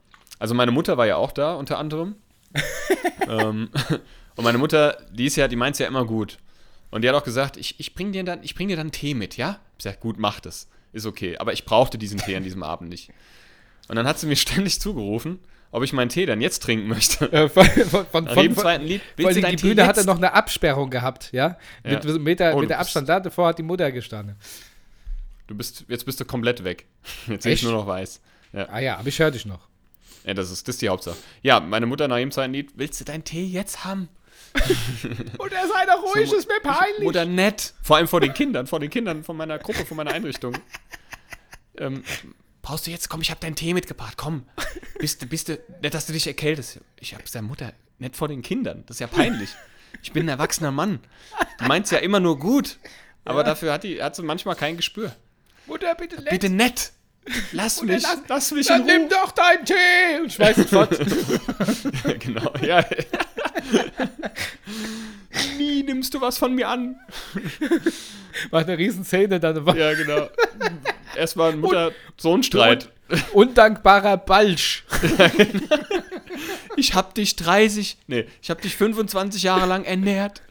also meine Mutter war ja auch da, unter anderem ähm, und meine Mutter, die ist ja, die meint es ja immer gut. Und die hat auch gesagt, ich, ich bring dir dann, ich bring dir dann Tee mit, ja? Ich sag, gut, mach das. Ist okay. Aber ich brauchte diesen Tee an diesem Abend nicht. Und dann hat sie mir ständig zugerufen ob ich meinen Tee dann jetzt trinken möchte. Äh, von, von, von, Nach von, jedem zweiten Lied. vor allem die Tee Bühne hatte jetzt? noch eine Absperrung gehabt, ja? Ja. Mit so einem Meter, Oh, du Meter bist- Abstand. Da davor hat die Mutter gestanden. Du bist, jetzt bist du komplett weg. Jetzt sehe ich nur noch weiß. Ah ja, aber ich höre dich noch. Ja, das ist, das ist die Hauptsache. Ja, meine Mutter nach jedem zweiten Lied, willst du deinen Tee jetzt haben? Mutter, sei doch ruhig, ist mir peinlich. Oder nett. Vor allem vor den Kindern, vor den Kindern von meiner Gruppe, von meiner Einrichtung. ähm, brauchst du jetzt, komm, ich hab deinen Tee mitgebracht, komm. Bist du, bist du, nicht, dass du dich erkältest. Ich hab's der Mutter, nicht vor den Kindern. Das ist ja peinlich. Ich bin ein erwachsener Mann. Du meinst ja immer nur gut. Aber dafür hat, die, hat sie manchmal kein Gespür. Mutter, bitte lässt. Bitte nett. Lass mich, lass- lass, mich in Dann nimm Ruhe. doch deinen Tee und schmeiß ihn fort. genau, ja. Nie nimmst du was von mir an. Macht eine Riesenszene dann. Ja, genau. Erstmal ein Mutter-Sohn-Streit. Undankbarer Balsch. Ich hab dich 30, nee, ich hab dich 25 Jahre lang ernährt.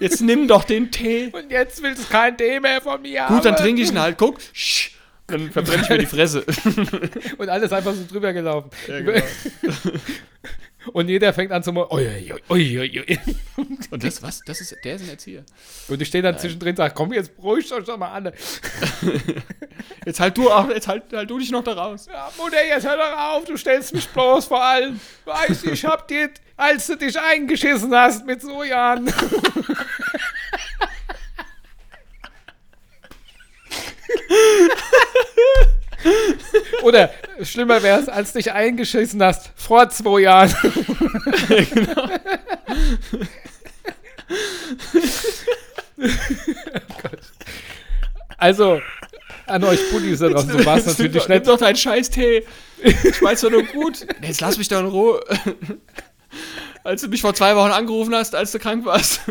Jetzt nimm doch den Tee. Und jetzt willst du kein Tee mehr von mir haben. Gut, dann trinke ich ihn halt. Guck. Sch, Dann verbrenne ich mir die Fresse. Und alles einfach so drüber gelaufen. Ja, genau. Und jeder fängt an zu machen. Und das, was? Das ist, der ist ein Erzieher. Und ich stehe dann zwischendrin und sage, komm, jetzt beruhigt euch doch mal an. Jetzt halt du auch, jetzt halt, halt du dich noch da raus. Ja, Mutter, jetzt hör doch auf, du stellst mich bloß vor allem. Weißt du, ich hab dir, als du dich eingeschissen hast mit so Jahren. Oder schlimmer wäre es, als du dich eingeschissen hast vor zwei Jahren. Also, an euch Buddies da draußen, so war es natürlich nimm nicht. doch deinen scheiß Tee. Ich weiß doch nur gut. Jetzt lass mich doch in Ruhe. Als du mich vor zwei Wochen angerufen hast, als du krank warst,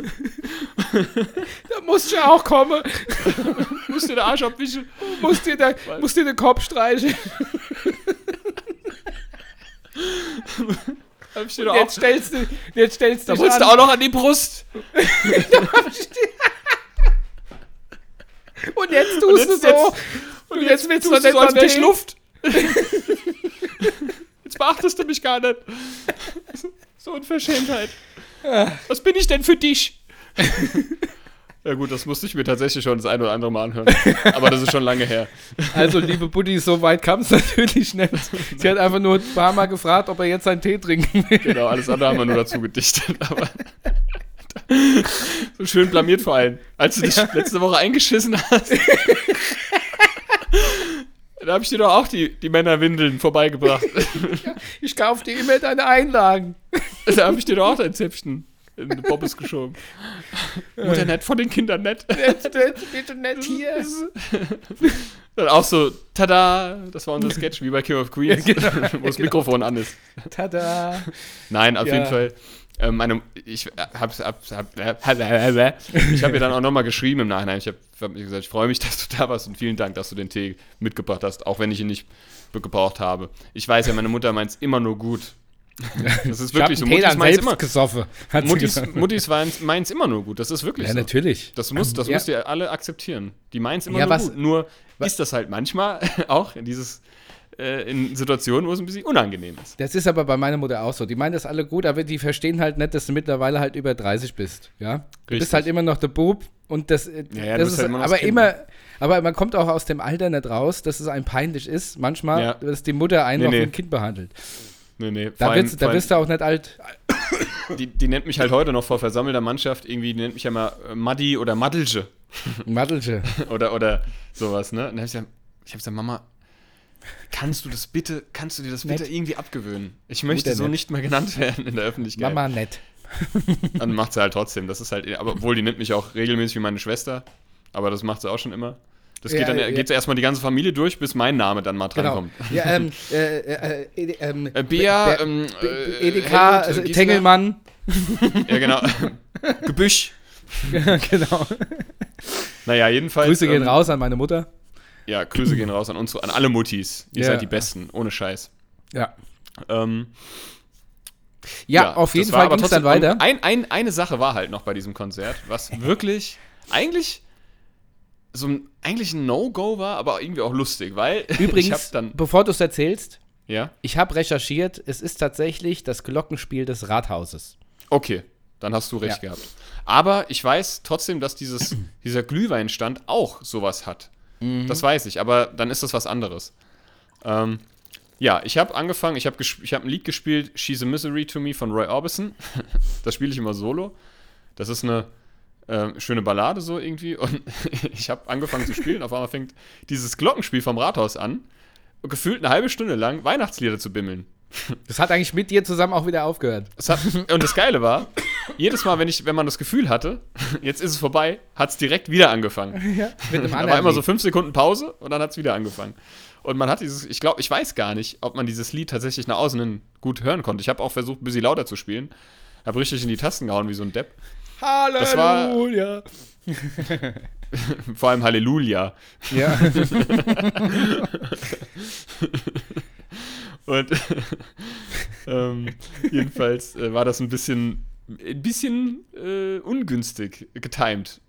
Da musst du ja auch kommen. musst du den Arsch abwischen. Musst dir, da, musst dir den Kopf streichen. Dir Jetzt auch. stellst du, jetzt stellst Da du wolltest du auch noch an die Brust. Und jetzt tust jetzt- du so. Und jetzt, willst du so, ich Tee. Luft. Jetzt beachtest du mich gar nicht. So Unverschämtheit. Was bin ich denn für dich? Ja gut, das musste ich mir tatsächlich schon das ein oder andere Mal anhören. Aber das ist schon lange her. Also, liebe Buddy, so weit kam es natürlich nicht. Sie hat einfach nur ein paar Mal gefragt, ob er jetzt seinen Tee trinken will. Genau, alles andere haben wir nur dazu gedichtet. Aber so schön blamiert vor allem. Als du dich letzte Woche eingeschissen hast. Da habe ich dir doch auch die, die Männerwindeln vorbeigebracht. Ich kaufe dir immer deine Einlagen. Da habe ich dir doch auch dein Zäpfchen in den Bobbes geschoben. Mutter nett von den Kindern nett. Jetzt, jetzt bitte nicht hier. Dann auch so, tada, das war unser Sketch, wie bei King of Queens, Ja, genau, wo das Mikrofon an ist. Tada. Nein, auf Ja. jeden Fall. Ähm, meine, ich hab's, hab's, hab, äh, ich habe ihr dann auch nochmal geschrieben im Nachhinein. Ich habe hab gesagt, ich freue mich, dass du da warst und vielen Dank, dass du den Tee mitgebracht hast, auch wenn ich ihn nicht gebraucht habe. Ich weiß ja, meine Mutter meint es immer nur gut. Das ist wirklich so. Muttis selbst immer, gesoffen. Muttis. Muttis meint es immer nur gut. Das ist wirklich Ja, so. natürlich. Das, muss, das Ja. müsst ihr alle akzeptieren. Die meinen es immer Ja, nur was- gut. Nur ist das halt manchmal auch in dieses äh, in Situationen, wo es ein bisschen unangenehm ist. Das ist aber bei meiner Mutter auch so. Die meinen das alle gut, aber die verstehen halt nicht, dass du mittlerweile halt über 30 bist. Ja? Du Richtig. bist halt immer noch der Bub und das, äh, Ja, ja, das ist halt immer aber Kind. immer, aber man kommt auch aus dem Alter nicht raus, dass es einem peinlich ist, manchmal, Ja. dass die Mutter einen Nee, noch nee. ein Kind behandelt. Nee, nee. Da, allem- wirst, da wirst du auch nicht alt. die, die nennt mich halt heute noch vor versammelter Mannschaft irgendwie, die nennt mich ja mal äh, Maddi oder Maddelche Maddelche. oder, oder sowas, ne? Und dann hab ich gesagt, ich hab gesagt, Mama, kannst du das bitte, kannst du dir das bitte Nett. irgendwie abgewöhnen? Ich möchte Mutter so nett. nicht mehr genannt werden in der Öffentlichkeit. Mama nett. Dann macht sie halt trotzdem. Das ist halt, aber obwohl die nennt mich auch regelmäßig wie meine Schwester, aber das macht sie auch schon immer. Das geht Ja, dann ja. geht erstmal die ganze Familie durch, bis mein Name dann mal Genau. drankommt. Ja, ähm, äh, äh, äh, ähm, Äh, Bea, Be- Be- ähm, äh, Edeka, Helmut, also. Tengelmann. Ja, genau. Gebüsch. genau. Naja, jedenfalls. Grüße gehen ähm, raus an meine Mutter. Ja, Grüße gehen raus an unsere, an alle Muttis. Ihr Ja. seid die Besten, ohne Scheiß. Ja. Ähm, Ja, auf das jeden Fall ging es dann trotzdem- weiter. Ein, ein, eine Sache war halt noch bei diesem Konzert, was wirklich eigentlich so ein, eigentlich ein No-Go war, aber irgendwie auch lustig, weil Übrigens, bevor du es erzählst, Ja? Ich habe recherchiert, es ist tatsächlich das Glockenspiel des Rathauses. Okay, dann hast du recht Ja. gehabt. Aber ich weiß trotzdem, dass dieses, dieser Glühweinstand auch sowas hat. Mhm. Das weiß ich, aber dann ist das was anderes. Ähm, ja, ich habe angefangen, ich habe ich hab ein Lied gespielt, She's a Misery to Me von Roy Orbison. das spiele ich immer solo. Das ist eine ähm, schöne Ballade so irgendwie. Und ich habe angefangen zu spielen. Auf einmal fängt dieses Glockenspiel vom Rathaus an. Gefühlt eine halbe Stunde lang Weihnachtslieder zu bimmeln. Das hat eigentlich mit dir zusammen auch wieder aufgehört. Es hat, und das Geile war, jedes Mal, wenn, ich, wenn man das Gefühl hatte, jetzt ist es vorbei, hat es direkt wieder angefangen. Ja, mit Da war immer so fünf Sekunden Pause und dann hat es wieder angefangen. Und man hat dieses, ich glaube, ich weiß gar nicht, ob man dieses Lied tatsächlich nach außen hin gut hören konnte. Ich habe auch versucht, ein bisschen lauter zu spielen. Habe richtig in die Tasten gehauen wie so ein Depp. Halleluja. Vor allem Halleluja. Ja. Und ähm, jedenfalls äh, war das ein bisschen, ein bisschen äh, ungünstig getimed.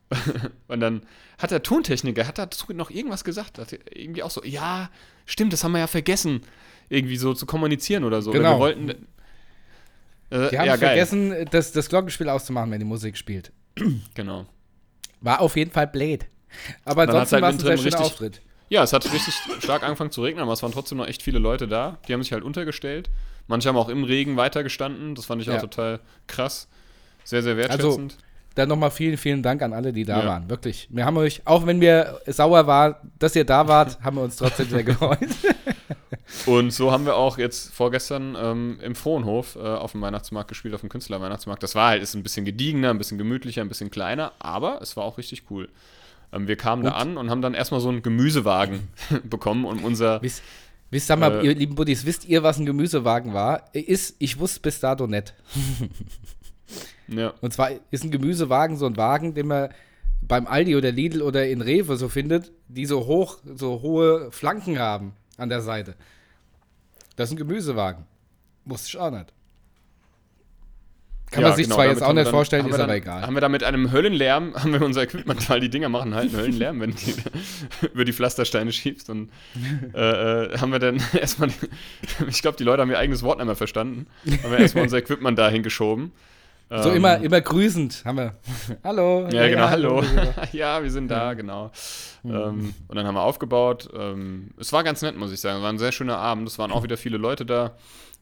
Und dann hat der Tontechniker, hat dazu noch irgendwas gesagt. Hat irgendwie auch so, ja, stimmt, das haben wir ja vergessen, irgendwie so zu kommunizieren oder so. Oder Genau. wir wollten. Äh, Die haben ja, geil. vergessen, das, das Glockenspiel auszumachen, wenn die Musik spielt. Genau. War auf jeden Fall blöd. Aber ansonsten halt war es ein sehr schöner richtig- Auftritt. Ja, es hat richtig stark angefangen zu regnen, aber es waren trotzdem noch echt viele Leute da. Die haben sich halt untergestellt. Manche haben auch im Regen weitergestanden. Das fand ich Ja. auch total krass. Sehr, sehr wertschätzend. Dann nochmal vielen, vielen Dank an alle, die da Ja. waren. Wirklich. Wir haben euch, auch wenn wir sauer waren, dass ihr da wart, haben wir uns trotzdem sehr gefreut. Und so haben wir auch jetzt vorgestern ähm, im Frohenhof äh, auf dem Weihnachtsmarkt gespielt, auf dem Künstlerweihnachtsmarkt. Das war halt, ist ein bisschen gediegener, ein bisschen gemütlicher, ein bisschen kleiner, aber es war auch richtig cool. Ähm, wir kamen da Und- an und haben dann erstmal so einen Gemüsewagen bekommen und unser. Wisst, wisst sag mal, Äh, ihr lieben Buddies, wisst ihr, was ein Gemüsewagen war? Ist, ich wusste bis dato nicht. Ja, Und zwar ist ein Gemüsewagen so ein Wagen, den man beim Aldi oder Lidl oder in Rewe so findet, die so hoch, so hohe Flanken haben an der Seite. Das ist ein Gemüsewagen. Wusste ich auch nicht. Kann Ja, man sich genau, zwar jetzt auch nicht dann- vorstellen, ist wir aber dann, egal. Haben wir da mit einem Höllenlärm, haben wir unser Equipment, weil die Dinger machen halt einen Höllenlärm, wenn du die über die Pflastersteine schiebst. Und äh, äh, haben wir dann erstmal, ich glaube, die Leute haben ihr eigenes Wort nicht mehr verstanden, haben wir erstmal unser Equipment dahin geschoben. So Ähm, immer, immer grüßend haben wir. hallo. Ja, genau, hallo. hallo. ja, wir sind da, genau. Ähm, und dann haben wir aufgebaut. Ähm, es war ganz nett, muss ich sagen. War ein sehr schöner Abend. Es waren auch wieder viele Leute da.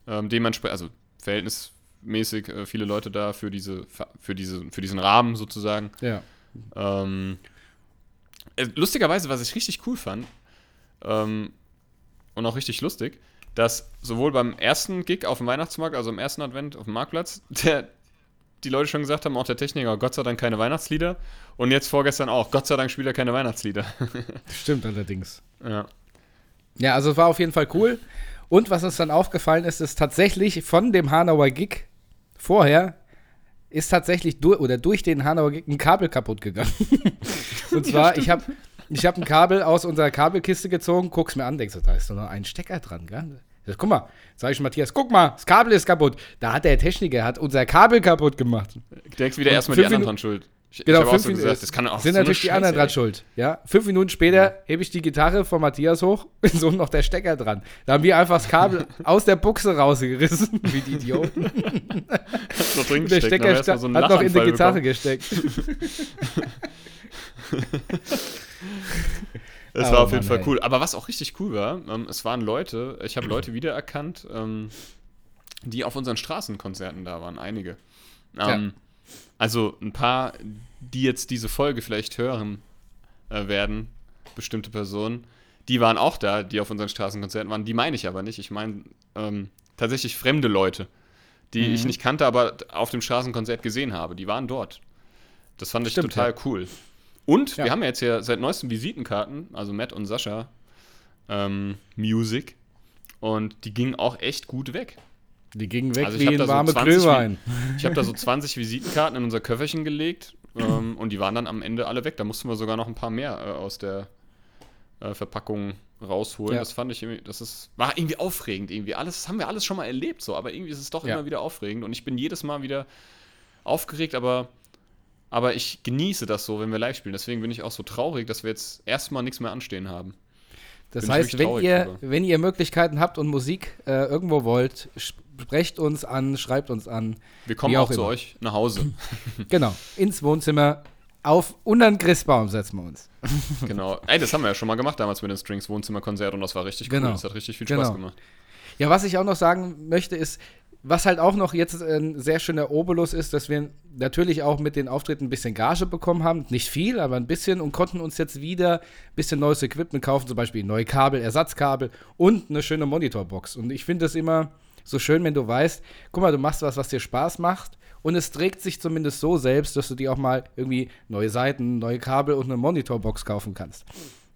Ähm, dementsprechend, also verhältnismäßig äh, viele Leute da für, diese, für, diese, für diesen Rahmen sozusagen. Ja. Ähm, äh, lustigerweise, was ich richtig cool fand ähm, und auch richtig lustig, dass sowohl beim ersten Gig auf dem Weihnachtsmarkt, also im ersten Advent auf dem Marktplatz, der, die Leute schon gesagt haben, auch der Techniker, Gott sei Dank keine Weihnachtslieder. Und jetzt vorgestern auch, Gott sei Dank spielt er keine Weihnachtslieder. Stimmt allerdings. ja. Ja, also es war auf jeden Fall cool. Und was uns dann aufgefallen ist, ist tatsächlich von dem Hanauer Gig vorher ist tatsächlich durch oder durch den Hanauer Gig ein Kabel kaputt gegangen. Und zwar, ich habe ich hab ein Kabel aus unserer Kabelkiste gezogen, guck's mir an, denkst du, da ist doch noch ein Stecker dran, gell? Ich sag, guck mal, sag ich Matthias, guck mal, das Kabel ist kaputt. Da hat der Techniker hat unser Kabel kaputt gemacht. Denkst wieder Und erstmal die anderen dran schuld. Ich, Genau, ich fünf so Minuten- gesagt, das kann auch sind so natürlich die Scheiße, anderen dran schuld. Ja? Fünf Minuten später hebe ich die Gitarre von Matthias hoch und so noch der Stecker dran. Da haben wir einfach das Kabel aus der Buchse rausgerissen, wie die Idioten. Noch drin der Stecker so hat noch in die Gitarre bekommen. gesteckt. Es Oh war auf jeden Mann, Fall ey. cool. Aber was auch richtig cool war, ähm, es waren Leute, ich habe Leute wiedererkannt, ähm, die auf unseren Straßenkonzerten da waren, einige. Ähm, Also ein paar, die jetzt diese Folge vielleicht hören äh, werden, bestimmte Personen, die waren auch da, die auf unseren Straßenkonzerten waren. Die meine ich aber nicht. Ich meine ähm, tatsächlich fremde Leute, die Mhm. ich nicht kannte, aber auf dem Straßenkonzert gesehen habe. Die waren dort. Das fand ich Stimmt, total ja. cool. Und Ja. wir haben ja jetzt ja seit neuestem Visitenkarten, also Matt und Sascha ähm, Music. Und die gingen auch echt gut weg. Die gingen weg Also ich wie ein so warme 20 Glühwein. Ich habe da so 20 Visitenkarten in unser Köfferchen gelegt ähm, und die waren dann am Ende alle weg. Da mussten wir sogar noch ein paar mehr äh, aus der äh, Verpackung rausholen. Ja. Das fand ich irgendwie, das ist, war irgendwie aufregend irgendwie. Alles, das haben wir alles schon mal erlebt so, aber irgendwie ist es doch Ja. immer wieder aufregend und ich bin jedes Mal wieder aufgeregt, aber, aber ich genieße das so, wenn wir live spielen. Deswegen bin ich auch so traurig, dass wir jetzt erstmal nichts mehr anstehen haben. Das Bin heißt, wenn ihr, wenn ihr Möglichkeiten habt und Musik äh, irgendwo wollt, sprecht uns an, schreibt uns an. Wir kommen auch, auch zu immer. euch nach Hause. Genau, ins Wohnzimmer. Auf unter den Christbaum setzen wir uns. genau. Ey, das haben wir ja schon mal gemacht damals mit den Strings Wohnzimmerkonzert und das war richtig Genau. cool. Das hat richtig viel Spaß Genau. gemacht. Ja, was ich auch noch sagen möchte, ist, was halt auch noch jetzt ein sehr schöner Obolus ist, dass wir natürlich auch mit den Auftritten ein bisschen Gage bekommen haben. Nicht viel, aber ein bisschen und konnten uns jetzt wieder ein bisschen neues Equipment kaufen, zum Beispiel neue Kabel, Ersatzkabel und eine schöne Monitorbox. Und ich finde es immer so schön, wenn du weißt, guck mal, du machst was, was dir Spaß macht und es trägt sich zumindest so selbst, dass du dir auch mal irgendwie neue Seiten, neue Kabel und eine Monitorbox kaufen kannst.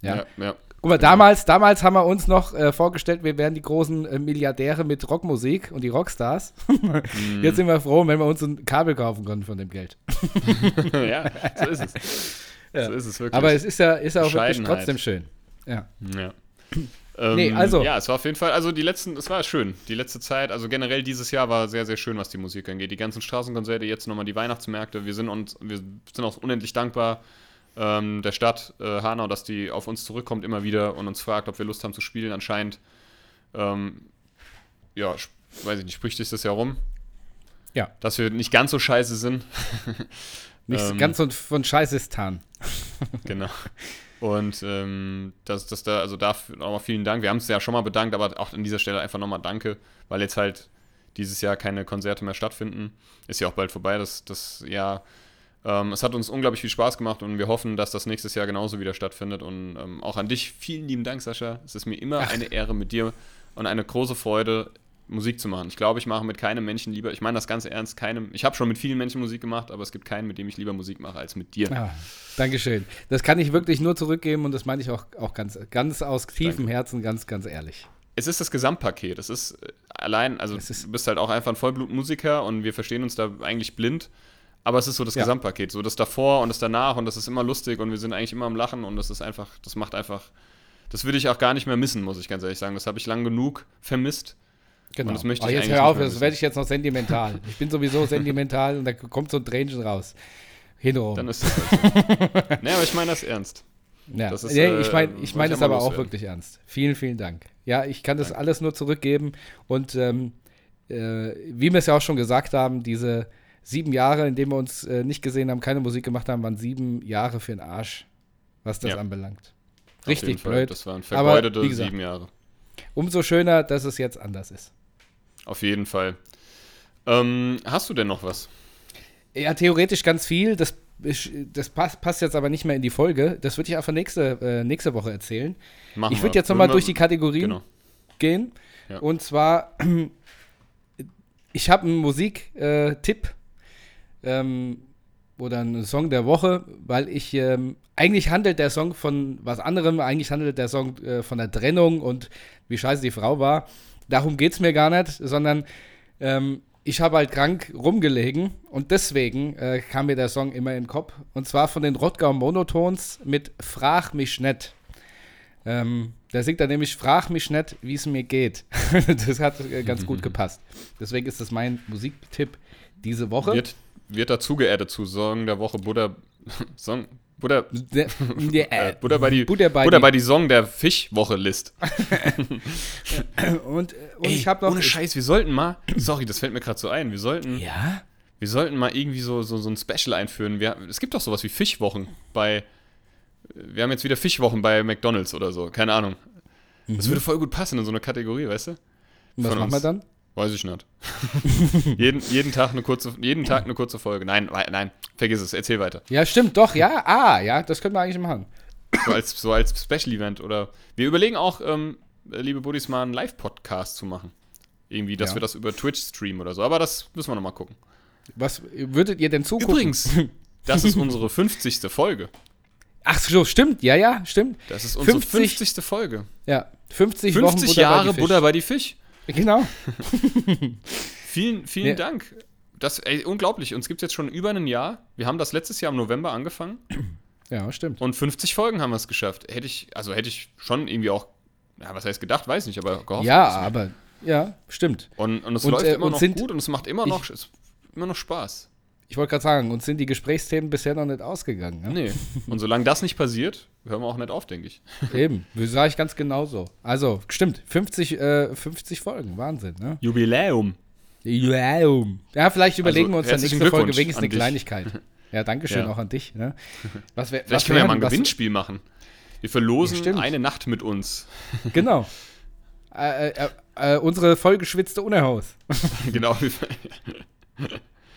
Ja. ja. ja. Guck mal, damals, damals haben wir uns noch äh, vorgestellt, wir wären die großen äh, Milliardäre mit Rockmusik und die Rockstars. Mhm. Jetzt sind wir froh, wenn wir uns ein Kabel kaufen können von dem Geld. ja, so ist es. Ja. So ist es wirklich. Aber es ist ja, ist ja auch wirklich trotzdem schön. Ja. Ja. Ähm, Nee, also- Ja, es war auf jeden Fall, also die letzten, es war schön. Die letzte Zeit, also generell dieses Jahr war sehr, sehr schön, was die Musik angeht. Die ganzen Straßenkonzerte, jetzt nochmal die Weihnachtsmärkte. Wir sind uns, wir sind auch unendlich dankbar ähm, der Stadt äh, Hanau, dass die auf uns zurückkommt immer wieder und uns fragt, ob wir Lust haben zu spielen. Anscheinend, ähm, ja, weiß ich nicht, spricht sich das ja rum. Ja. Dass wir nicht ganz so scheiße sind. Nicht Ähm, ganz so von Scheißistan. Genau. Und ähm, das, das da, also dafür nochmal vielen Dank. Wir haben es ja schon mal bedankt, aber auch an dieser Stelle einfach nochmal Danke, weil jetzt halt dieses Jahr keine Konzerte mehr stattfinden. Ist ja auch bald vorbei, das, das Jahr. Ähm, es hat uns unglaublich viel Spaß gemacht und wir hoffen, dass das nächstes Jahr genauso wieder stattfindet. Und ähm, auch an dich vielen lieben Dank, Sascha. Es ist mir immer Ach. eine Ehre mit dir und eine große Freude, Musik zu machen. Ich glaube, ich mache mit keinem Menschen lieber, ich meine das ganz ernst, keinem, ich habe schon mit vielen Menschen Musik gemacht, aber es gibt keinen, mit dem ich lieber Musik mache als mit dir. Ja, Dankeschön. Das kann ich wirklich nur zurückgeben und das meine ich auch, auch ganz, ganz aus tiefem Danke. Herzen, ganz, ganz ehrlich. es ist das Gesamtpaket. Es ist äh, allein, also Es ist- du bist halt auch einfach ein Vollblutmusiker und wir verstehen uns da eigentlich blind. Aber es ist so das Ja. Gesamtpaket, so das davor und das danach und das ist immer lustig und wir sind eigentlich immer am Lachen und das ist einfach, das macht einfach, das würde ich auch gar nicht mehr missen, muss ich ganz ehrlich sagen. Das habe ich lang genug vermisst. Genau. das möchte oh, ich jetzt eigentlich hör auf, das werde ich jetzt noch sentimental. Ich bin sowieso sentimental und da kommt so ein Tränchen raus. Hinterrum. Dann ist das halt so. nee, aber ich meine das ernst. Ja, Das ist, nee, äh, ich meine ich mein das aber auch loswerden. wirklich ernst. Vielen, vielen Dank. Ja, ich kann das Danke. alles nur zurückgeben und ähm, äh, wie wir es ja auch schon gesagt haben, diese sieben Jahre, in denen wir uns äh, nicht gesehen haben, keine Musik gemacht haben, waren sieben Jahre für den Arsch, was das Ja. anbelangt. Richtig blöd. Das waren Aber vergeudete wie gesagt- sieben Jahre. Umso schöner, dass es jetzt anders ist. Auf jeden Fall. Ähm, hast du denn noch was? Ja, theoretisch ganz viel. Das, das passt, passt jetzt aber nicht mehr in die Folge. Das würde ich einfach nächste, äh, nächste Woche erzählen. Machen ich würde jetzt nochmal durch die Kategorien Genau. gehen. Ja. Und zwar, ich habe einen Musiktipp ähm, oder einen Song der Woche, weil ich, ähm, eigentlich handelt der Song von was anderem, eigentlich handelt der Song äh, von der Trennung und wie scheiße die Frau war. Darum geht es mir gar nicht, sondern ähm, ich habe halt krank rumgelegen und deswegen äh, kam mir der Song immer in den Kopf. Und zwar von den Rottgau Monotons mit Frag mich nicht. Ähm, da singt er nämlich Frag mich nicht, wie es mir geht. das hat äh, ganz gut gepasst. Deswegen ist das mein Musiktipp diese Woche. Wird, wird dazu geaddet zu Song der Woche Buddha. Song. Buddha. Der, der, Äh, Buddha bei die, Buddha bei Buddha die- bei die Song der Fischwoche-List. und äh, und ich habe noch. ohne Scheiß, wir sollten mal. Sorry, das fällt mir gerade so ein. Wir sollten, Ja? wir sollten mal irgendwie so, so, so ein Special einführen. Wir, es gibt doch sowas wie Fischwochen bei. Wir haben jetzt wieder Fischwochen bei McDonalds oder so. Keine Ahnung. Das würde voll gut passen in so eine Kategorie, weißt du? Was machen wir dann? Weiß ich nicht. jeden, jeden, Tag eine kurze, jeden Tag eine kurze Folge. Nein, nein, vergiss es, erzähl weiter. Ja, stimmt, doch, ja. Ah, ja, das können wir eigentlich machen. So als, so als Special-Event oder. Wir überlegen auch, ähm, liebe Buddies, mal einen Live-Podcast zu machen. Irgendwie, dass Ja. wir das über Twitch streamen oder so. Aber das müssen wir nochmal gucken. Was würdet ihr denn zugucken? Übrigens, das ist unsere 50. Folge. Ach so, stimmt, ja, ja, stimmt. Das ist unsere 50 50. Folge. Ja, 50, 50 Wochen Buddha Jahre bei. Buddha bei die Fisch. Genau. Vielen, vielen Ja. Dank. Das, ey, unglaublich. Uns gibt es jetzt schon über ein Jahr. Wir haben das letztes Jahr im November angefangen. Ja, stimmt. Und 50 Folgen haben wir es geschafft. Hätte ich, also hätte ich schon irgendwie auch, ja, was heißt gedacht, weiß nicht, aber gehofft. Ja, aber, ja, stimmt. Und, und es Und, läuft äh, immer noch sind- gut und es macht immer ich- noch, es, immer noch Spaß. Ich wollte gerade sagen, uns sind die Gesprächsthemen bisher noch nicht ausgegangen. Ne? Nee. Und solange das nicht passiert, hören wir auch nicht auf, denke ich. Eben, sage ich ganz genauso. Also, stimmt, 50, äh, 50 Folgen, Wahnsinn, ne? Jubiläum. Ja, vielleicht überlegen wir uns dann nächste Folge wenigstens eine dich. Kleinigkeit. Ja, danke schön Ja. auch an dich. Ne? Was wär, Vielleicht was können wir ja mal ein Gewinnspiel machen. Wir verlosen Ja, eine Nacht mit uns. Genau. Äh, äh, äh, unsere vollgeschwitzte Unerhaus. genau.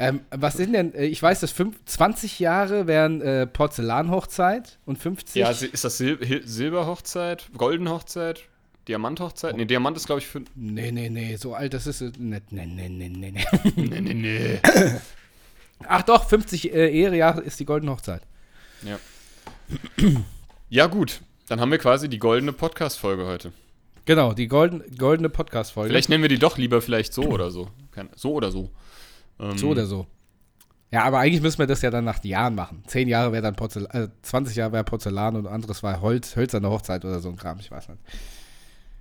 Ähm, was sind denn, äh, ich weiß, dass fünf, 20 Jahre wären äh, Porzellanhochzeit und 50. ja, ist das Sil Silberhochzeit, Goldenhochzeit, Diamanthochzeit? Nee, Diamant ist, glaube ich, für. nee, nee, nee, so alt, das ist äh. Nee, nee, nee, nee, nee. Nee, nee, nee. Ach doch, 50 äh, Ehejahre ist die goldene Hochzeit. Ja, gut. Dann haben wir quasi die goldene Podcast-Folge heute. Genau, die golden, goldene Podcast-Folge. Vielleicht nennen wir die doch lieber vielleicht so oder so. So oder so. Ähm, So oder so. Ja, aber eigentlich müssen wir das ja dann nach Jahren machen. Zehn Jahre wäre dann Porzellan, äh, 20 Jahre wäre Porzellan und anderes war Holz, hölzerne Hochzeit oder so ein Kram, ich weiß nicht.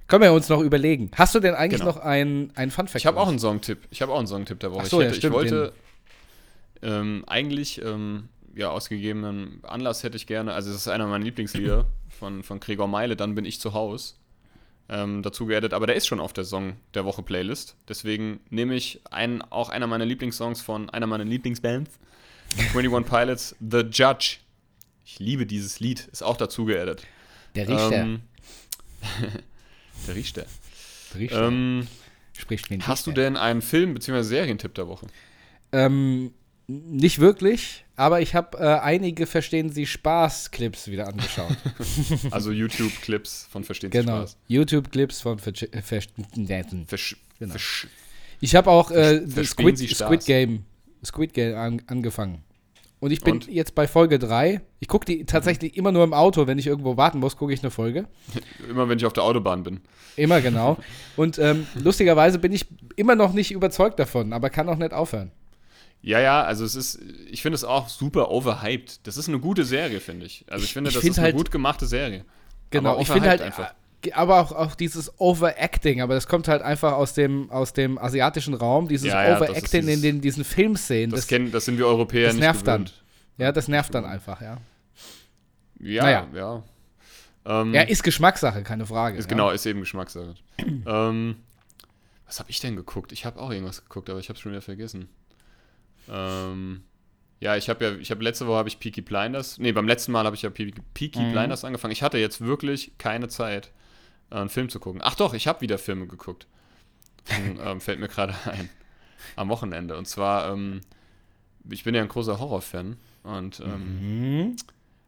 Können wir uns noch überlegen. Hast du denn eigentlich Genau. noch ein, ein Fun-Fact? Ich habe auch einen Songtipp. Ich habe auch einen Songtipp der Woche. Ach so, ich, ja, hätte, stimmt, ich wollte ähm, eigentlich, ähm, ja, aus gegebenem Anlass hätte ich gerne, also es ist einer meiner Lieblingslieder von, von Gregor Meile, dann bin ich zu Haus. Ähm, dazu geaddet, aber der ist schon auf der Song der Woche Playlist. Deswegen nehme ich einen, auch einer meiner Lieblingssongs von einer meiner Lieblingsbands, 21 Pilots, The Judge. Ich liebe dieses Lied, ist auch dazu geaddet. Der Richter. Ähm, der Richter. der Richter Ähm, spricht mir Hast du denn einen Film- bzw. Serientipp der Woche? Ähm, nicht wirklich, aber ich habe äh, einige Verstehen Sie Spaß-Clips wieder angeschaut. Also YouTube-Clips von Verstehen Sie genau. Spaß. YouTube-Clips von äh, Verstehen Versch Genau. Versch Ich habe auch äh, Squid? Squid Game, Squid Game an, angefangen. Und ich bin Und? jetzt bei Folge 3. Ich gucke die tatsächlich immer nur im Auto, wenn ich irgendwo warten muss, gucke ich eine Folge. Immer wenn ich auf der Autobahn bin. Immer genau. Und ähm, lustigerweise bin ich immer noch nicht überzeugt davon, aber kann auch nicht aufhören. Ja, ja, also es ist, ich finde es auch super overhyped. Das ist eine gute Serie, finde ich. Also ich finde, Ich das find ist eine halt- gut gemachte Serie. Genau, ich finde halt, einfach. äh, aber auch, auch dieses Overacting, aber das kommt halt einfach aus dem, aus dem asiatischen Raum, dieses Ja, ja, Overacting in dieses- den, diesen Filmszenen. Das, Das, kennen, das sind wir Europäer das nicht nervt gewöhnt. ja, das nervt dann einfach, ja. Ja, Naja. ja. Ähm, Ja, ist Geschmackssache, keine Frage. ist ja. genau, ist eben Geschmackssache. ähm, was habe ich denn geguckt? Ich habe auch irgendwas geguckt, aber ich habe schon wieder vergessen. Ähm, ja, ich habe ja, ich habe letzte Woche habe ich Peaky Blinders. Nee, beim letzten Mal habe ich ja Peaky, Peaky Mhm. Blinders angefangen. Ich hatte jetzt wirklich keine Zeit, äh, einen Film zu gucken. Ach doch, ich habe wieder Filme geguckt. Und, ähm, fällt mir gerade ein. Am Wochenende. Und zwar, ähm, ich bin ja ein großer Horrorfan. Und ähm, Mhm.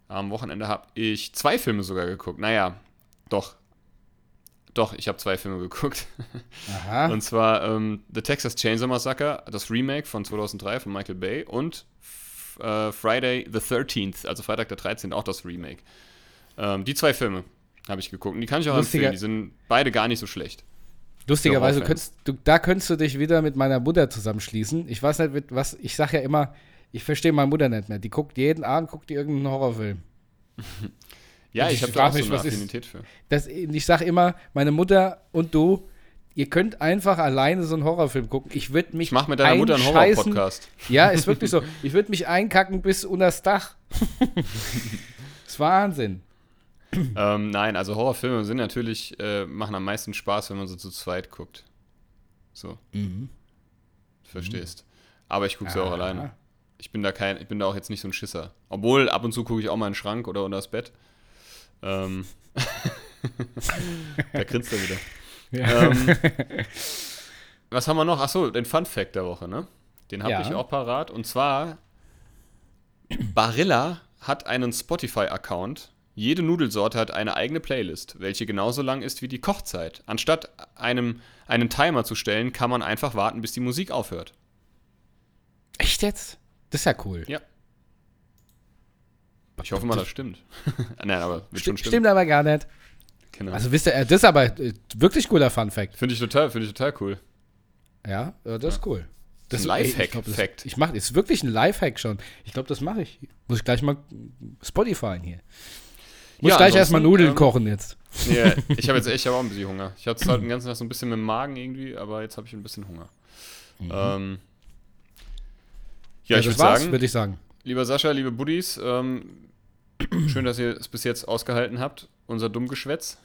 am Wochenende habe ich zwei Filme sogar geguckt. Naja, doch. Doch, ich habe zwei Filme geguckt. Aha. Und zwar ähm, The Texas Chainsaw Massacre, das Remake von 2003 von Michael Bay und äh, Friday the 13th, also Freitag der 13. auch das Remake. Ähm, die zwei Filme habe ich geguckt und die kann ich auch Lustiger- empfehlen. Die sind beide gar nicht so schlecht. Lustigerweise könntest du, da könntest du dich wieder mit meiner Mutter zusammenschließen. Ich weiß nicht, mit was, ich sage ja immer, ich verstehe meine Mutter nicht mehr. Die guckt jeden Abend, guckt die irgendeinen Horrorfilm. Ja, Und ich ich habe da frag auch so mich, eine was ist- Affinität für. Das, ich sage immer, meine Mutter und du, ihr könnt einfach alleine so einen Horrorfilm gucken. Ich würde mich Ich mache mit deiner Mutter einen. Horror-Podcast. Ja, ist wirklich so. Ich würde mich einkacken bis unter das Dach. das ist Wahnsinn. ähm, nein, also Horrorfilme sind natürlich, äh, machen am meisten Spaß, wenn man so zu zweit guckt. So, Mhm. du verstehst. Aber ich gucke sie auch Ah. alleine. Ich bin da kein, ich bin da auch jetzt nicht so ein Schisser. Obwohl, ab und zu gucke ich auch mal in den Schrank oder unter das Bett. Ähm. da grinst er wieder. Ja. Ähm, was haben wir noch? Achso, den Fun Fact der Woche, ne? Den habe Ja. ich auch parat. Und zwar, Barilla hat einen Spotify-Account. Jede Nudelsorte hat eine eigene Playlist, welche genauso lang ist wie die Kochzeit. Anstatt einem einen Timer zu stellen, kann man einfach warten, bis die Musik aufhört. Echt jetzt? Das ist ja cool. Ja. Ich hoffe mal, das stimmt. Nein, aber wird schon Stimmt, stimmen. stimmt aber gar nicht. Genau. Also wisst ihr, äh, das ist aber äh, wirklich cooler Fun Fact. finde ich total, finde ich total cool. Ja, äh, das ist cool. Das ist ein ey, Lifehack, ich. Ich mache, ist wirklich ein Lifehack schon. Ich glaube, das mache ich. Muss ich gleich mal Spotify hier. Muss Ja, gleich erstmal Nudeln ähm, kochen jetzt. Ja, ich habe jetzt echt ich hab auch ein bisschen Hunger. Ich hatte es halt den ganzen Tag so ein bisschen mit dem Magen irgendwie, aber jetzt habe ich ein bisschen Hunger. Mhm. Ähm, Ja, ich das würde sagen, würde ich sagen. lieber Sascha, liebe Buddies, ähm, schön, dass ihr es bis jetzt ausgehalten habt. Unser Dummgeschwätz.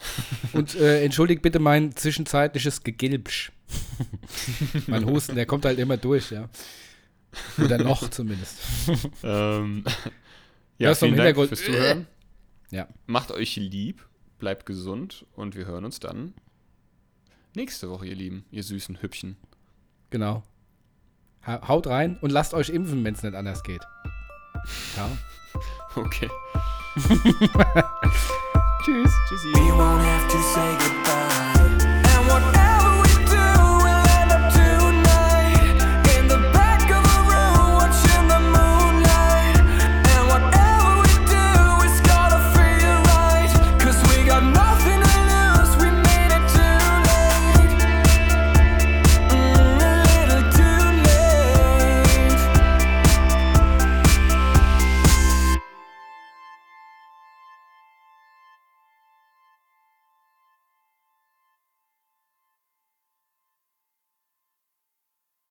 Und äh, entschuldigt bitte mein zwischenzeitliches Gegilbsch. mein Husten, der kommt halt immer durch, ja. Oder noch zumindest. ähm, ja, im vielen Dank Hintergrund- fürs Zuhören. Ja. Macht euch lieb, bleibt gesund und wir hören uns dann nächste Woche, ihr Lieben, ihr süßen Hübchen. Genau. Ha haut rein und lasst euch impfen, wenn es nicht anders geht. Ja. Okay. Tschüss. Tschüssi.